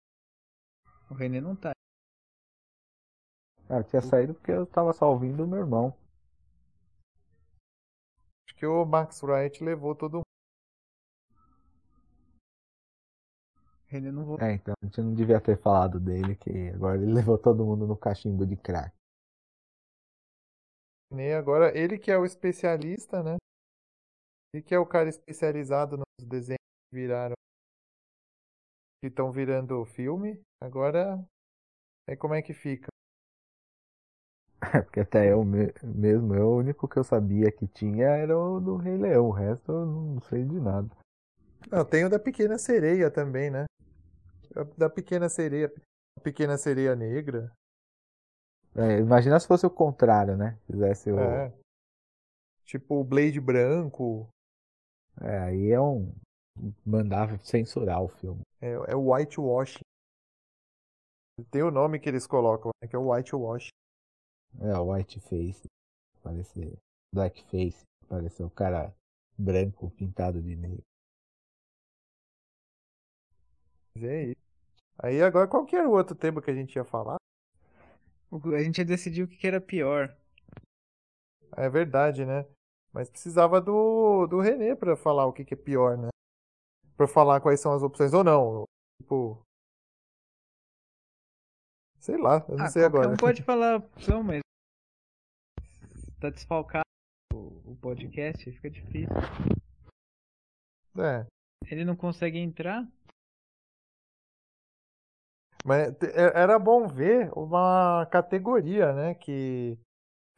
O René não tá. Ah, eu tinha saído porque eu tava só ouvindo o meu irmão. Acho que o Max Wright levou todo mundo. O René não voltou. É, então a gente não devia ter falado dele, que agora ele levou todo mundo no cachimbo de crack. René agora, ele que é o especialista, né? Ele que é o cara especializado nos desenhos que viraram. Que estão virando filme. Agora, aí como é que fica? É, porque até eu me- mesmo, eu, o único que eu sabia que tinha era o do Rei Leão, o resto eu não sei de nada. Não, tem o da Pequena Sereia também, né? Da Pequena Sereia. Pequena Sereia Negra. É, imagina se fosse o contrário, né? Fizesse o. É. Tipo o Blade Branco. É, aí é um. Mandava censurar o filme. É, é o Whitewash. Tem o nome que eles colocam, né? Que é o Whitewash. É, o White Face. Parece. Black Face. Pareceu o cara branco pintado de negro. Mas é isso. Aí agora qual que era o outro tema que a gente ia falar? A gente decidiu o que era pior. É verdade, né? Mas precisava do, do René pra falar o que, que é pior, né? Pra falar quais são as opções ou não. Tipo. Sei lá, eu não ah, sei agora. um pode falar a opção, mas. Tá desfalcado o podcast, fica difícil. É. Ele não consegue entrar. Mas é- era bom ver uma categoria, né? Que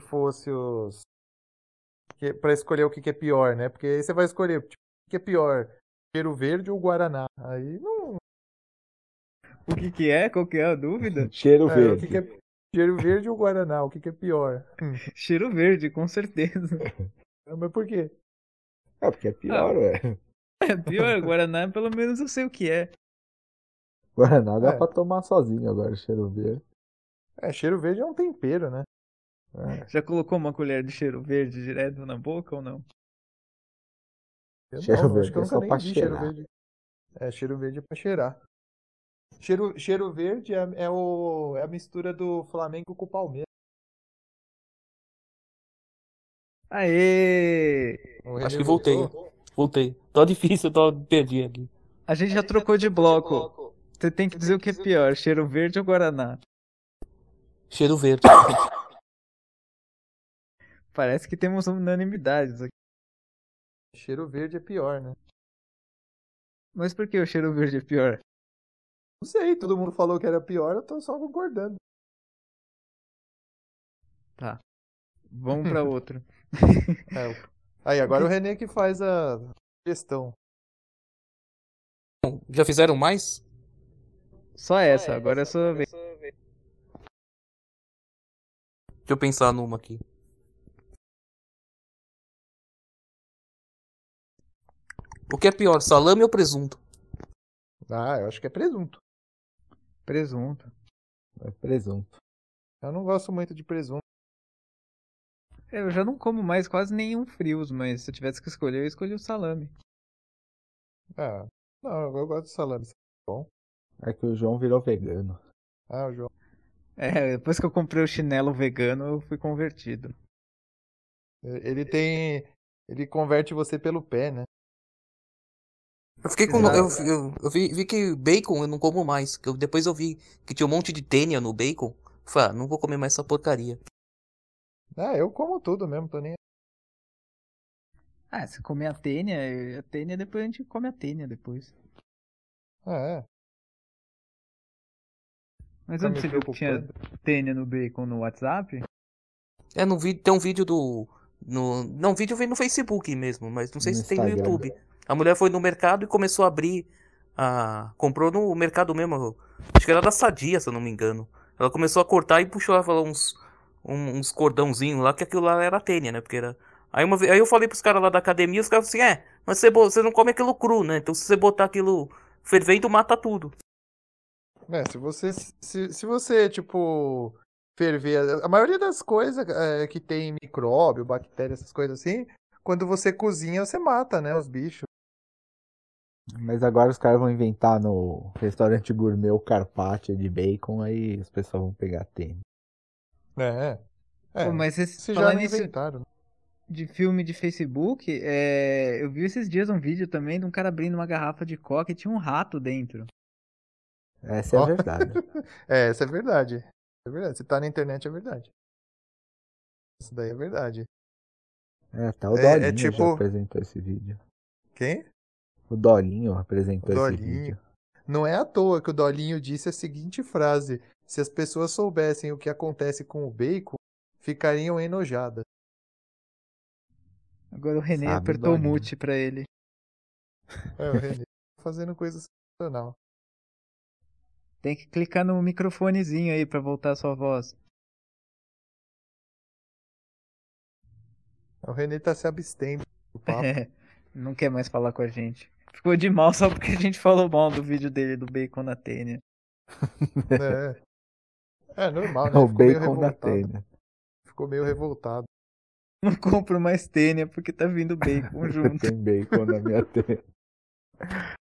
fosse os. Que, pra escolher o que, que é pior, né? Porque aí você vai escolher tipo, o que que é pior, cheiro verde ou guaraná. Aí não. O que que é? Qual que é a dúvida? Cheiro É, o verde. que, que é cheiro verde ou guaraná? O que, que é pior? Cheiro verde, com certeza. Mas por quê? É, porque é pior, Ah. ué. É pior, Guaraná, pelo menos eu sei o que é. Guaraná dá É. pra tomar sozinho agora, cheiro verde. É, cheiro verde é um tempero, né? É. Já colocou uma colher de cheiro verde direto na boca ou não? Eu Cheiro não, verde acho que eu é nunca só nem pra vi cheiro cheirar. verde. É, cheiro verde é pra cheirar. Cheiro, cheiro verde é, é o, é a mistura do Flamengo com o Palmeiras. Aê! Acho que voltei. voltou? Voltei. Tá difícil, eu tô perdi aqui. A gente já trocou de bloco. Você tem que dizer o que é pior, cheiro verde ou Guaraná? Cheiro verde. Parece que temos unanimidades aqui. Cheiro verde é pior, né? Mas por que o cheiro verde é pior? Não sei, todo mundo falou que era pior, eu tô só concordando. Tá. Vamos pra outro. É, Aí, agora o René que faz a questão. Já fizeram mais? Só essa, agora é sua vez. Deixa eu pensar numa aqui. O que é pior, salame ou presunto? Ah, eu acho que é presunto. Presunto. É presunto. Eu não gosto muito de presunto. Eu já não como mais quase nenhum frios, mas se eu tivesse que escolher, eu escolhi o salame. Ah, não, eu gosto de salame. É que o João virou vegano. Ah, o João. É, depois que eu comprei o chinelo vegano, eu fui convertido. Ele tem. Ele converte você pelo pé, né? Eu fiquei com. Eu, eu, eu vi, vi que bacon eu não como mais. que eu- depois eu vi que tinha um monte de tênia no bacon. Falei, ah, não vou comer mais essa porcaria. Ah, eu como tudo mesmo, tô nem. Ah, se comer a tênia, a tênia depois a gente come a tênia depois. Ah, é. Mas Tá onde você viu que tinha tênia no bacon no WhatsApp? É, no vídeo, tem um vídeo do. No, não, o vídeo vem no Facebook mesmo, mas não sei No se tem no Instagram. YouTube. A mulher foi no mercado e começou a abrir. A... Comprou no mercado mesmo. Acho que era da Sadia, se eu não me engano. Ela começou a cortar e puxou ela uns, um- uns cordãozinhos lá, que aquilo lá era tênia, né? Porque era. Aí, uma vez, aí eu falei pros caras lá da academia, os caras assim, é, mas você, você não come aquilo cru, né? Então se você botar aquilo fervendo, mata tudo. É, se você, se, se você, tipo, ferver. A maioria das coisas é, que tem micróbio, bactéria, essas coisas assim, quando você cozinha, você mata, né? Os bichos. Mas agora os caras vão inventar no restaurante gourmet o carpaccio de bacon, aí os pessoal vão pegar tênis. É. É, Pô, mas esse, se já inventaram. de filme de Facebook, é, eu vi esses dias um vídeo também de um cara abrindo uma garrafa de coca e tinha um rato dentro. Essa é a verdade. É, essa é verdade. É verdade. Se tá na internet, é verdade. Isso daí é verdade. É, tá o É- é Dolinho já tipo- apresentou esse vídeo. Quem? O Dolinho apresentou O esse Dolinho. vídeo. Não é à toa que o Dolinho disse a seguinte frase: Se as pessoas soubessem o que acontece com o bacon, ficariam enojadas. Agora o René Sabe, apertou o mute pra ele. É, o René fazendo coisa sensacional. Tem que clicar no microfonezinho aí pra voltar a sua voz. O René tá se abstendo do papo. É, não quer mais falar com a gente. Ficou de mal só porque a gente falou mal do vídeo dele do bacon na tênia. é. É normal, né? É o Ficou meio bacon da revoltado. tênia. Ficou meio revoltado. Não compro mais tênia porque tá vindo bacon junto. Tem bacon na minha tênia.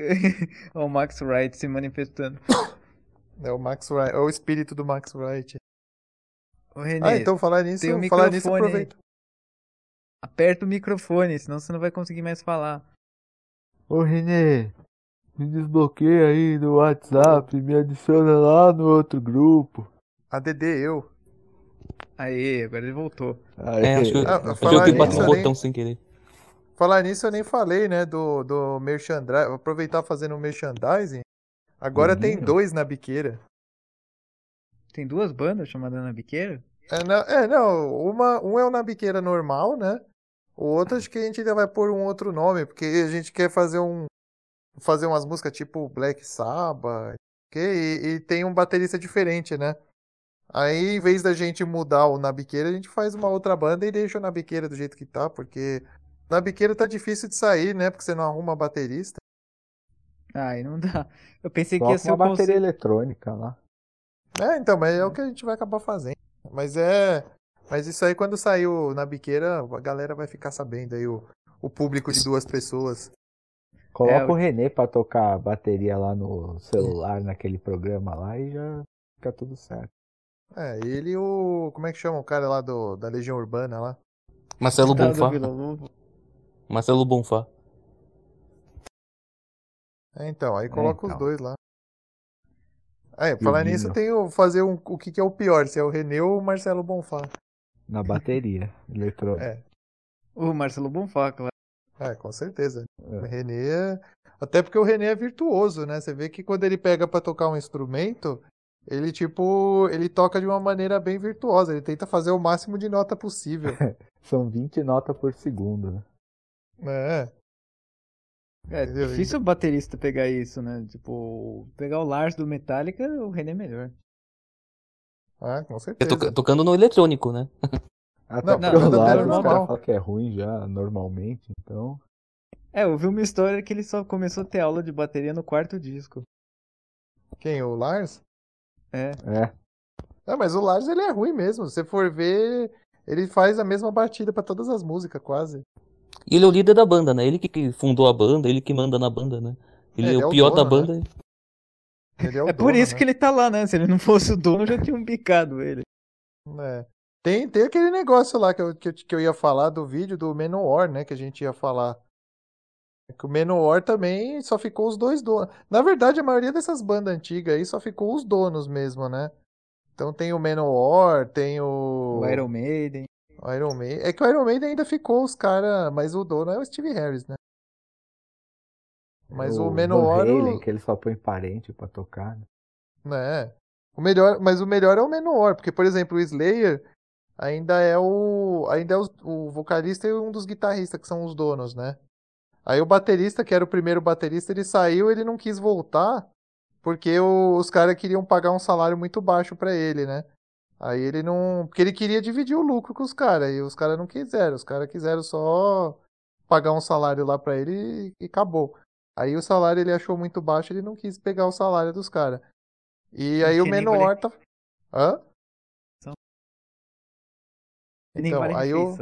o Max Wright se manifestando. É o Max Wright, é o espírito do Max Wright. Ô René, Ah, então falar nisso, tem um falar nisso aproveita. aperta o microfone, senão você não vai conseguir mais falar. Ô Renê, me desbloqueia aí do WhatsApp, me adiciona lá no outro grupo. ADD eu. Aê, agora ele voltou. Aí, É, acho que, Ah, acho que eu bati no eu nem- botão sem querer. Falar nisso eu nem falei, né, do, do merchandising. Vou aproveitar fazendo um merchandising. Agora tem Menino. dois na biqueira. Tem duas bandas chamadas na biqueira? É, não, é, não uma, um é o na biqueira normal, né? O outro acho que a gente ainda vai pôr um outro nome, porque a gente quer fazer um fazer umas músicas tipo Black Sabbath, ok? E, e tem um baterista diferente, né? Aí, em vez da gente mudar o na biqueira, a gente faz uma outra banda e deixa o na biqueira do jeito que tá, porque na biqueira tá difícil de sair, né? Porque você não arruma baterista. Ai, não dá. Eu pensei que ia ser uma bateria conceito. eletrônica lá. É, então, mas é o que a gente vai acabar fazendo. Mas é. Mas isso aí, quando saiu na biqueira, a galera vai ficar sabendo aí, o, o público de duas pessoas. Coloca É, o Renê pra tocar bateria lá no celular, naquele programa lá e já fica tudo certo. É, ele e o. Como é que chama o cara lá do, da Legião Urbana lá? Marcelo Tá, do Bonfá. Marcelo Bonfá. É, então, aí coloca os então. dois lá. É, falar nisso, eu tenho fazer um, o que, que é o pior, se é o Renê ou o Marcelo Bonfá. Na bateria eletrônica. É, O Marcelo Bonfá, claro. é, com certeza. É. O Renê. é- Até porque o Renê é virtuoso, né? Você vê que quando ele pega pra tocar um instrumento, ele, tipo, ele toca de uma maneira bem virtuosa. Ele tenta fazer o máximo de nota possível. São 20 notas por segundo, né? É. É Entendeu? difícil o baterista pegar isso, né? Tipo, pegar o Lars do Metallica, o René é melhor. Ah, com certeza. toca- tocando no eletrônico, né? Até Não, porque não, o Lars, os caras falam que é ruim já normalmente, então. É, eu vi uma história que ele só começou a ter aula de bateria no quarto disco. Quem? O Lars? É. É. Ah, mas o Lars ele é ruim mesmo. Se você for ver, ele faz a mesma batida pra todas as músicas, quase. E ele é o líder da banda, né? Ele que- fundou a banda, ele que manda na banda, né? Ele, Ele é é o o pior da dono, banda. Ele é o É por dono, isso né? que ele tá lá, né? Se ele não fosse o dono, já tinham picado ele. É. Tem, tem aquele negócio lá que eu, que, eu, que eu ia falar do vídeo do Menor, né? Que a gente ia falar. Que o Menor também só ficou os dois donos. Na verdade, a maioria dessas bandas antigas aí só ficou os donos mesmo, né? Então tem o Menor, tem o. O Iron Maiden. O Iron Maiden. É que o Iron Maiden ainda ficou os caras. Mas o dono é o Steve Harris, né? Mas o, Van Menor. Halen, o- que ele só põe parente pra tocar. né? né? O melhor, mas o melhor é o Menor, porque, por exemplo, o Slayer, ainda é o ainda é o, o vocalista e um dos guitarristas que são os donos, né? Aí o baterista, que era o primeiro baterista, ele saiu, ele não quis voltar porque o, os caras queriam pagar um salário muito baixo para ele, né? Aí ele não, porque ele queria dividir o lucro com os caras e os caras não quiseram, os caras quiseram só pagar um salário lá para ele e, e acabou. Aí o salário ele achou muito baixo, ele não quis pegar o salário dos caras. E aí o Menor tá Hã? Então, aí o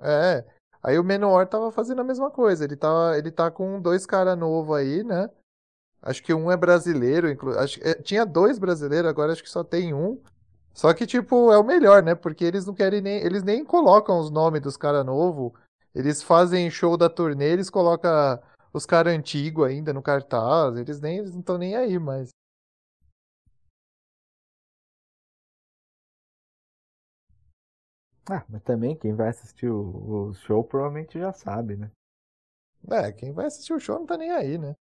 É. Aí o Menor tava fazendo a mesma coisa. Ele tá, ele tá com dois caras novos aí, né? Acho que um é brasileiro, inclu... acho... É, tinha dois brasileiros, agora acho que só tem um. Só que, tipo, é o melhor, né? Porque eles não querem nem. Eles nem colocam os nomes dos caras novos. Eles fazem show da turnê, eles colocam os caras antigos ainda no cartaz. Eles nem eles não estão nem aí, mas. Ah, mas também quem vai assistir o, o show provavelmente já sabe, né? É, quem vai assistir o show não tá nem aí, né?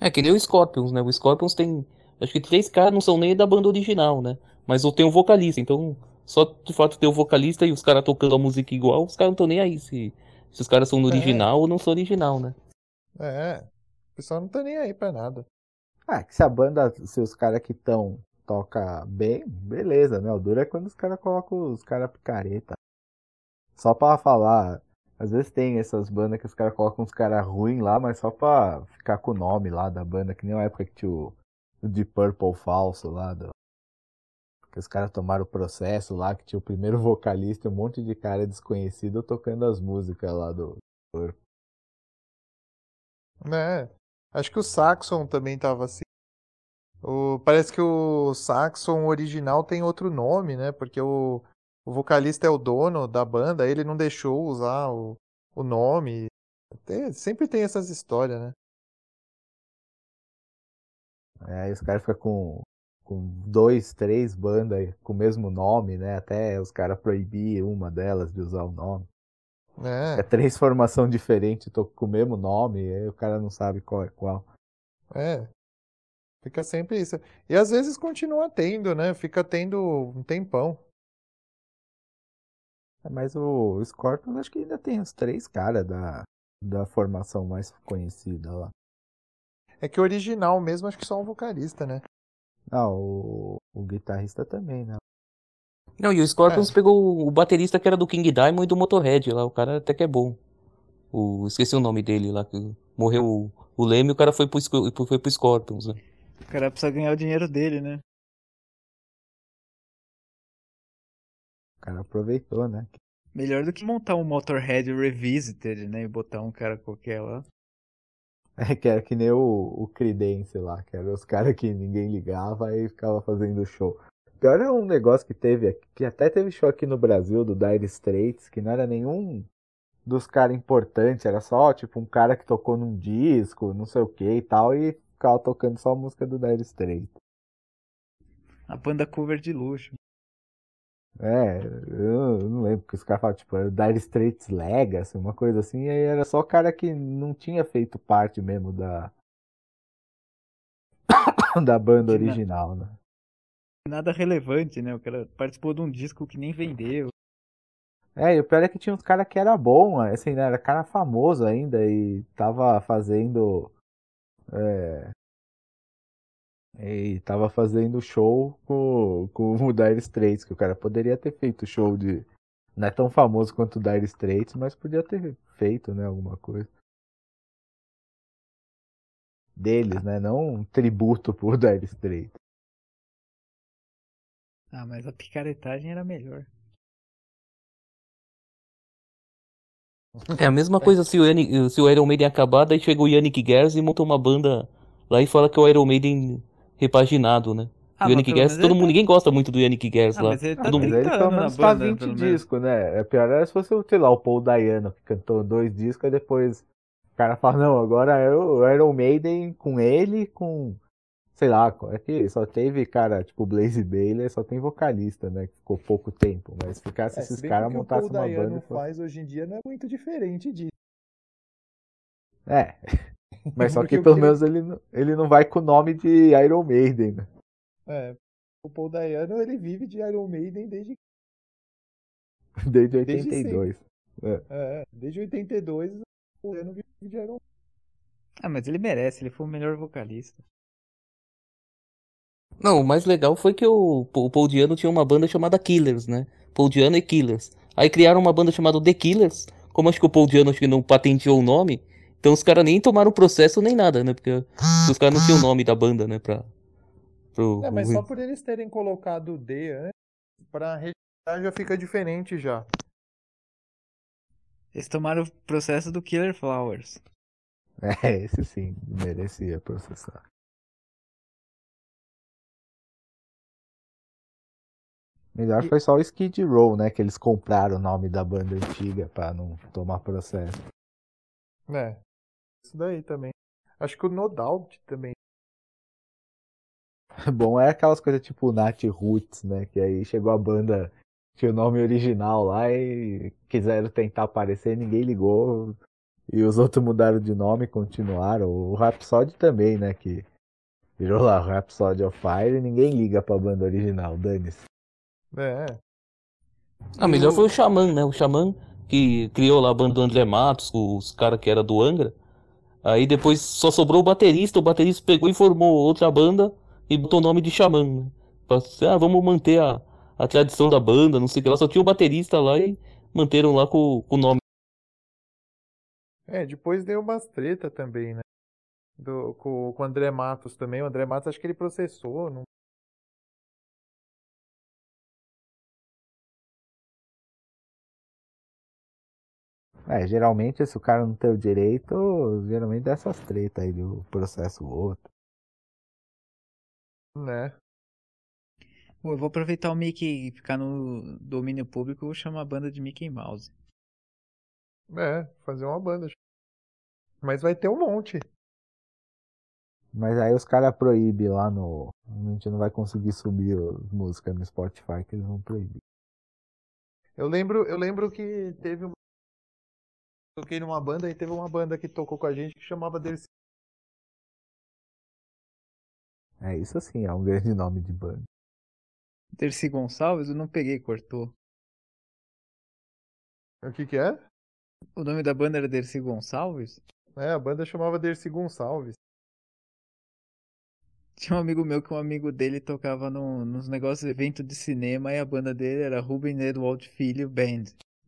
É que nem o Scorpions, né? O Scorpions tem. Acho que três caras não são nem da banda original, né? Mas eu tenho o vocalista, então só de fato ter o vocalista e os caras tocando a música igual, os caras não estão nem aí se, se os caras são no é. original ou não são original, né? É. O pessoal não tá nem aí pra nada. Ah, que se a banda, se os caras que estão toca bem, beleza, né? O duro é quando os caras colocam os caras picareta. Só pra falar. Às vezes tem essas bandas que os caras colocam uns caras ruins lá, mas só pra ficar com o nome lá da banda, que nem a época que tinha o, Deep Purple falso lá. Do... Que os caras tomaram o processo lá, que tinha o primeiro vocalista e um monte de cara desconhecido tocando as músicas lá do Purple. É. Acho que o Saxon também tava assim. O, parece que o Saxon original tem outro nome, né? Porque o, o vocalista é o dono da banda, ele não deixou usar o, o nome. Sempre tem essas histórias, né? É, aí os caras ficam com, com dois, três bandas com o mesmo nome, né? Até os caras proibir uma delas de usar o nome. É. é três formações diferentes, tô com o mesmo nome, aí o cara não sabe qual é qual. É, Fica sempre isso. E às vezes continua tendo, né? Fica tendo um tempão. É, mas o Scorpions acho que ainda tem os três caras da, da formação mais conhecida lá. É que o original mesmo acho que só um vocalista, né? Não, o, o guitarrista também, né? Não, e o Scorpions é. pegou o baterista que era do King Diamond e do Motorhead lá, o cara até que é bom. O, esqueci o nome dele lá, que morreu o, o Leme e o cara foi pro, foi pro Scorpions, né? O cara precisa ganhar o dinheiro dele, né? O cara aproveitou, né? Melhor do que montar um Motorhead Revisited, né? E botar um cara qualquer lá. É, que era que nem o, o Credence lá, que eram os caras que ninguém ligava e ficava fazendo show. Pior é um negócio que teve, que até teve show aqui no Brasil, do Dire Straits, que não era nenhum dos caras importantes, era só tipo um cara que tocou num disco, não sei o que e tal, e ficava tocando só a música do Dire Straits. A banda cover de luxo. É, eu não lembro que os caras falavam, tipo, era Dire Straits Legacy, uma coisa assim, e aí era só o cara que não tinha feito parte mesmo da da banda original, nada. né? Nada relevante, né? O cara participou de um disco que nem vendeu. É, e o pior é que tinha uns caras que era bom, assim, né? Era cara famoso ainda e tava fazendo é. E tava fazendo show com, com o Dire Straits, que o cara poderia ter feito show de. Não é tão famoso quanto o Dire Straits, mas podia ter feito, né, alguma coisa. Deles, né? Não um tributo por Dire Straits. Ah, mas a picaretagem era melhor. É a mesma coisa se o, Yannick, se o Iron Maiden acabar, daí chega o Yannick Gers e monta uma banda lá e fala que é o Iron Maiden repaginado, né? Ah, o Yannick Gers, todo mundo, tá... ninguém gosta muito do Yannick Gers ah, lá. Mas ele, tá todo mundo... ele pelo menos tá 20 discos, né? É pior era se fosse, sei lá, o Paul Dayano, que cantou dois discos e depois o cara fala, não, agora é o Iron Maiden com ele, com sei lá, é que só teve, cara, tipo, Blaze Baylor, só tem vocalista, né? Que ficou pouco tempo. Mas se ficasse é, esses caras montassem uma banda. O que o faz hoje em dia não é muito diferente disso. É. Mas só que pelo que... menos ele, ele não vai com o nome de Iron Maiden, né? É. O Paul Dayano, ele vive de Iron Maiden desde Desde Desde 82. É, desde 82 o ano de Iron Ah, mas ele merece, ele foi o melhor vocalista. Não, o mais legal foi que o, o Paul Diano tinha uma banda chamada Killers, né? Paul Diano e Killers. Aí criaram uma banda chamada The Killers. Como acho que o Paul Diano acho que não patenteou o nome, então os caras nem tomaram processo nem nada, né? Porque os caras não tinham o nome da banda, né? Pra, pro, É, mas só por eles terem colocado o D antes, pra registrar já fica diferente já. Eles tomaram o processo do Killer Flowers. É, esse sim, merecia processar. Melhor foi só o Skid Row, né? Que eles compraram o nome da banda antiga pra não tomar processo. É. Isso daí também. Acho que o No Doubt também. Bom, é aquelas coisas tipo Nat Roots, né? Que aí chegou a banda, tinha o nome original lá e quiseram tentar aparecer, ninguém ligou. E os outros mudaram de nome e continuaram. O Rhapsody também, né? Que virou lá Rhapsody of Fire e ninguém liga pra banda original, dane-se. É. Ah, melhor foi o Xamã, né? O Xamã que criou lá a banda do André Matos, os caras que era do Angra. Aí depois só sobrou o baterista, o baterista pegou e formou outra banda e botou o nome de Xamã, né? Ah, vamos manter a, a tradição da banda, não sei o que lá. Só tinha o baterista lá e manteram lá com, com o nome. É, depois deu umas treta também, né? Do, com, com o André Matos também. O André Matos acho que ele processou. Não... É, geralmente se o cara não tem o direito, geralmente dá essas tretas aí do processo outro. Né? Pô, eu vou aproveitar o Mickey ficar no domínio público e vou chamar a banda de Mickey Mouse. É, fazer uma banda. Mas vai ter um monte. Mas aí os caras proíbem lá no. A gente não vai conseguir subir as músicas no Spotify que eles vão proibir. Eu lembro, eu lembro que teve uma. Toquei numa banda e teve uma banda que tocou com a gente que chamava Dercy. É isso sim, é um grande nome de banda. Dercy Gonçalves, eu não peguei, cortou. O que que é? O nome da banda era Dercy Gonçalves? É, a banda chamava Dercy Gonçalves. Tinha um amigo meu que um amigo dele tocava num, nos negócios de evento de cinema e a banda dele era Ruben Edward Filho Band.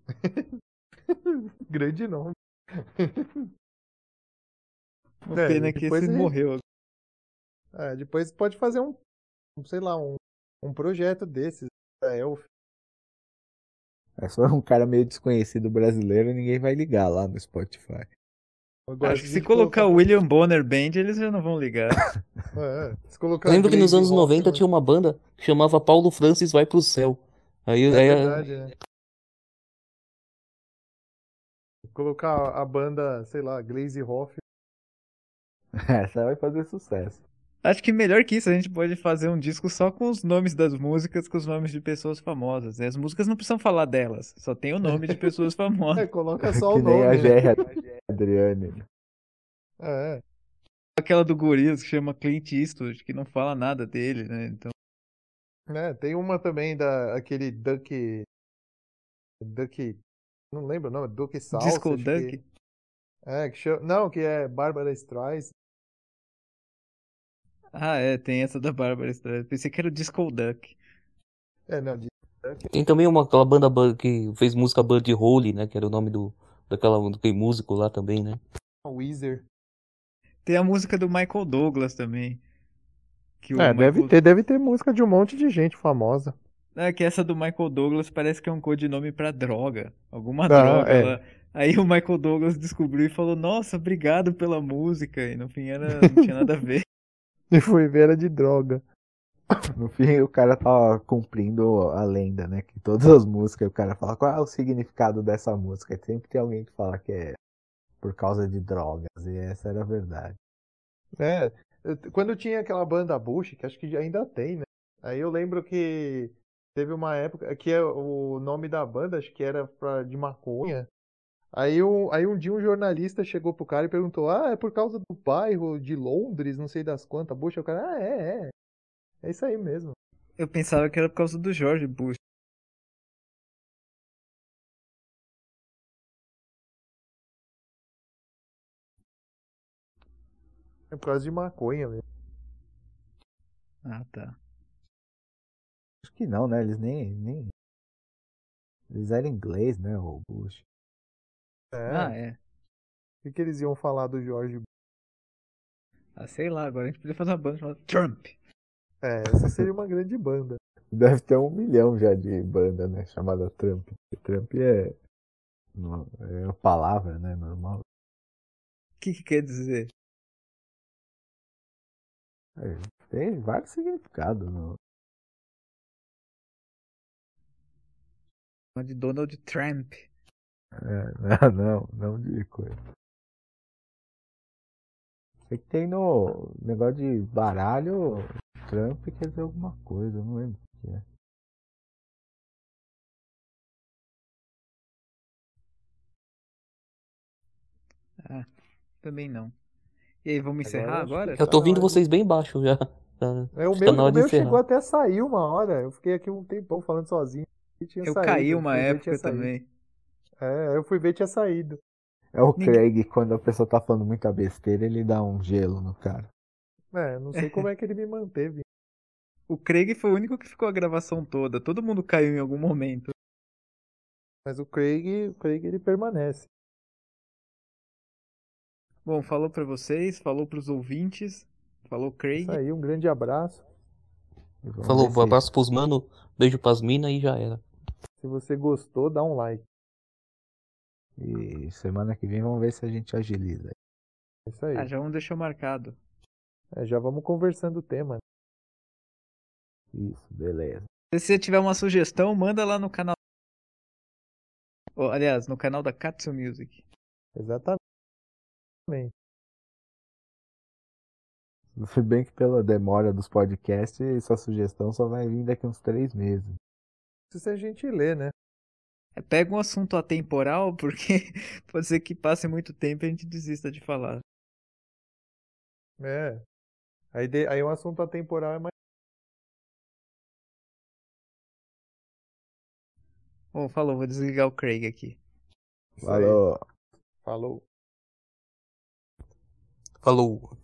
Grande nome. Uma É, pena que esse ele- morreu. É, depois pode fazer um, um, sei lá, um, um projeto desses. pra Elf. É só um cara meio desconhecido brasileiro, ninguém vai ligar lá no Spotify. Agora, Acho que se colocar o William Bonner Band, eles já não vão ligar. É, se colocar Eu lembro que nos anos 90 Hoffman- tinha uma banda que chamava Paulo Francis Vai Pro Céu. Aí, É aí verdade, né? Colocar a banda, sei lá, Glaze Hoff. Essa vai fazer sucesso. Acho que melhor que isso, a gente pode fazer um disco só com os nomes das músicas, com os nomes de pessoas famosas. E as músicas não precisam falar delas, só tem o nome de pessoas É, famosas. coloca só que o nem nome. a né? Gerra Adriane. É, Aquela do Gorilas que chama Clint Eastwood, que não fala nada dele, né? Então, né? Tem uma também da aquele Duck. Duck. Não lembro o nome, Duck Salsa. Disco Duck. que- é, que chama, não, que é Bárbara Streisand. Ah, é, tem essa da Bárbara Streisand. Pensei que era o Disco Duck. É, não, de tem também uma, aquela banda ba- que fez música Buddy Holly, né? Que era o nome do, daquela, daquele músico lá também, né? Weezer. Tem a música do Michael Douglas também. Que o É, deve Michael- ter, deve ter música de um monte de gente famosa. É, que essa do Michael Douglas parece que é um codinome pra droga. Alguma Ah, droga é. Aí o Michael Douglas descobriu e falou, nossa, obrigado pela música. E no fim era, não tinha nada a ver. E foi ver era de droga. No fim, o cara tava cumprindo a lenda, né? Que todas as músicas, o cara fala qual é o significado dessa música. E sempre tem alguém que fala que é por causa de drogas. E essa era a verdade. É, quando tinha aquela banda Bush, que acho que ainda tem, né? Aí eu lembro que Teve uma época é que é o nome da banda, acho que era pra, de maconha. Aí um, aí um dia um jornalista chegou pro cara e perguntou: Ah, é por causa do bairro de Londres, não sei das quantas, Bush. O cara, ah, é, é. É isso aí mesmo. Eu pensava que era por causa do George Bush. É por causa de maconha mesmo. Ah, tá. Que não, né? Eles nem. nem... Eles eram inglês, né? O Bush. É. Ah, é. O que, que eles iam falar do George Ah, sei lá, agora a gente podia fazer uma banda chamada Trump. É, essa seria uma grande banda. Deve ter um milhão já de banda, né? Chamada Trump. Trump é. É uma palavra, né? Normal. O que, que quer dizer? É, tem vários significados. No... Uma de Donald Trump. É, não, não, não de coisa. Sei que tem no negócio de baralho, Trump quer dizer alguma coisa, eu não lembro o que é. Também não. E aí, vamos encerrar agora? tá Eu tô ouvindo na hora. vocês bem baixo já. Tá- É, o meu, tá hora o meu chegou até a sair uma hora. Eu fiquei aqui um tempão falando sozinho. Tinha Eu saído, caí uma ver, época também. É, eu fui ver tinha saído. É o Craig, quando a pessoa tá falando muita besteira, ele dá um gelo no cara. É, não sei como é que ele me manteve. O Craig foi o único que ficou a gravação toda. Todo mundo caiu em algum momento. Mas o Craig, o Craig ele permanece. Bom, falou pra vocês, falou pros ouvintes, falou Craig. Isso aí, um grande abraço. Falou, se- abraço pros mano, beijo pras minas e já era. Se você gostou, dá um like. E semana que vem vamos ver se a gente agiliza. É isso aí. Ah, já vamos deixar marcado. É, já vamos conversando o tema. Isso, beleza. Se você tiver uma sugestão, manda lá no canal. Ou, aliás, no canal da Katsu Music. Exatamente. Se bem que pela demora dos podcasts, sua sugestão só vai vir daqui uns três meses. Se a gente lê, né? É, Pega um assunto atemporal, porque pode ser que passe muito tempo e a gente desista de falar. É. Aí, de- aí um assunto atemporal é mais. Bom, falou, vou desligar o Craig aqui. Isso. Falou. Falou. Falou.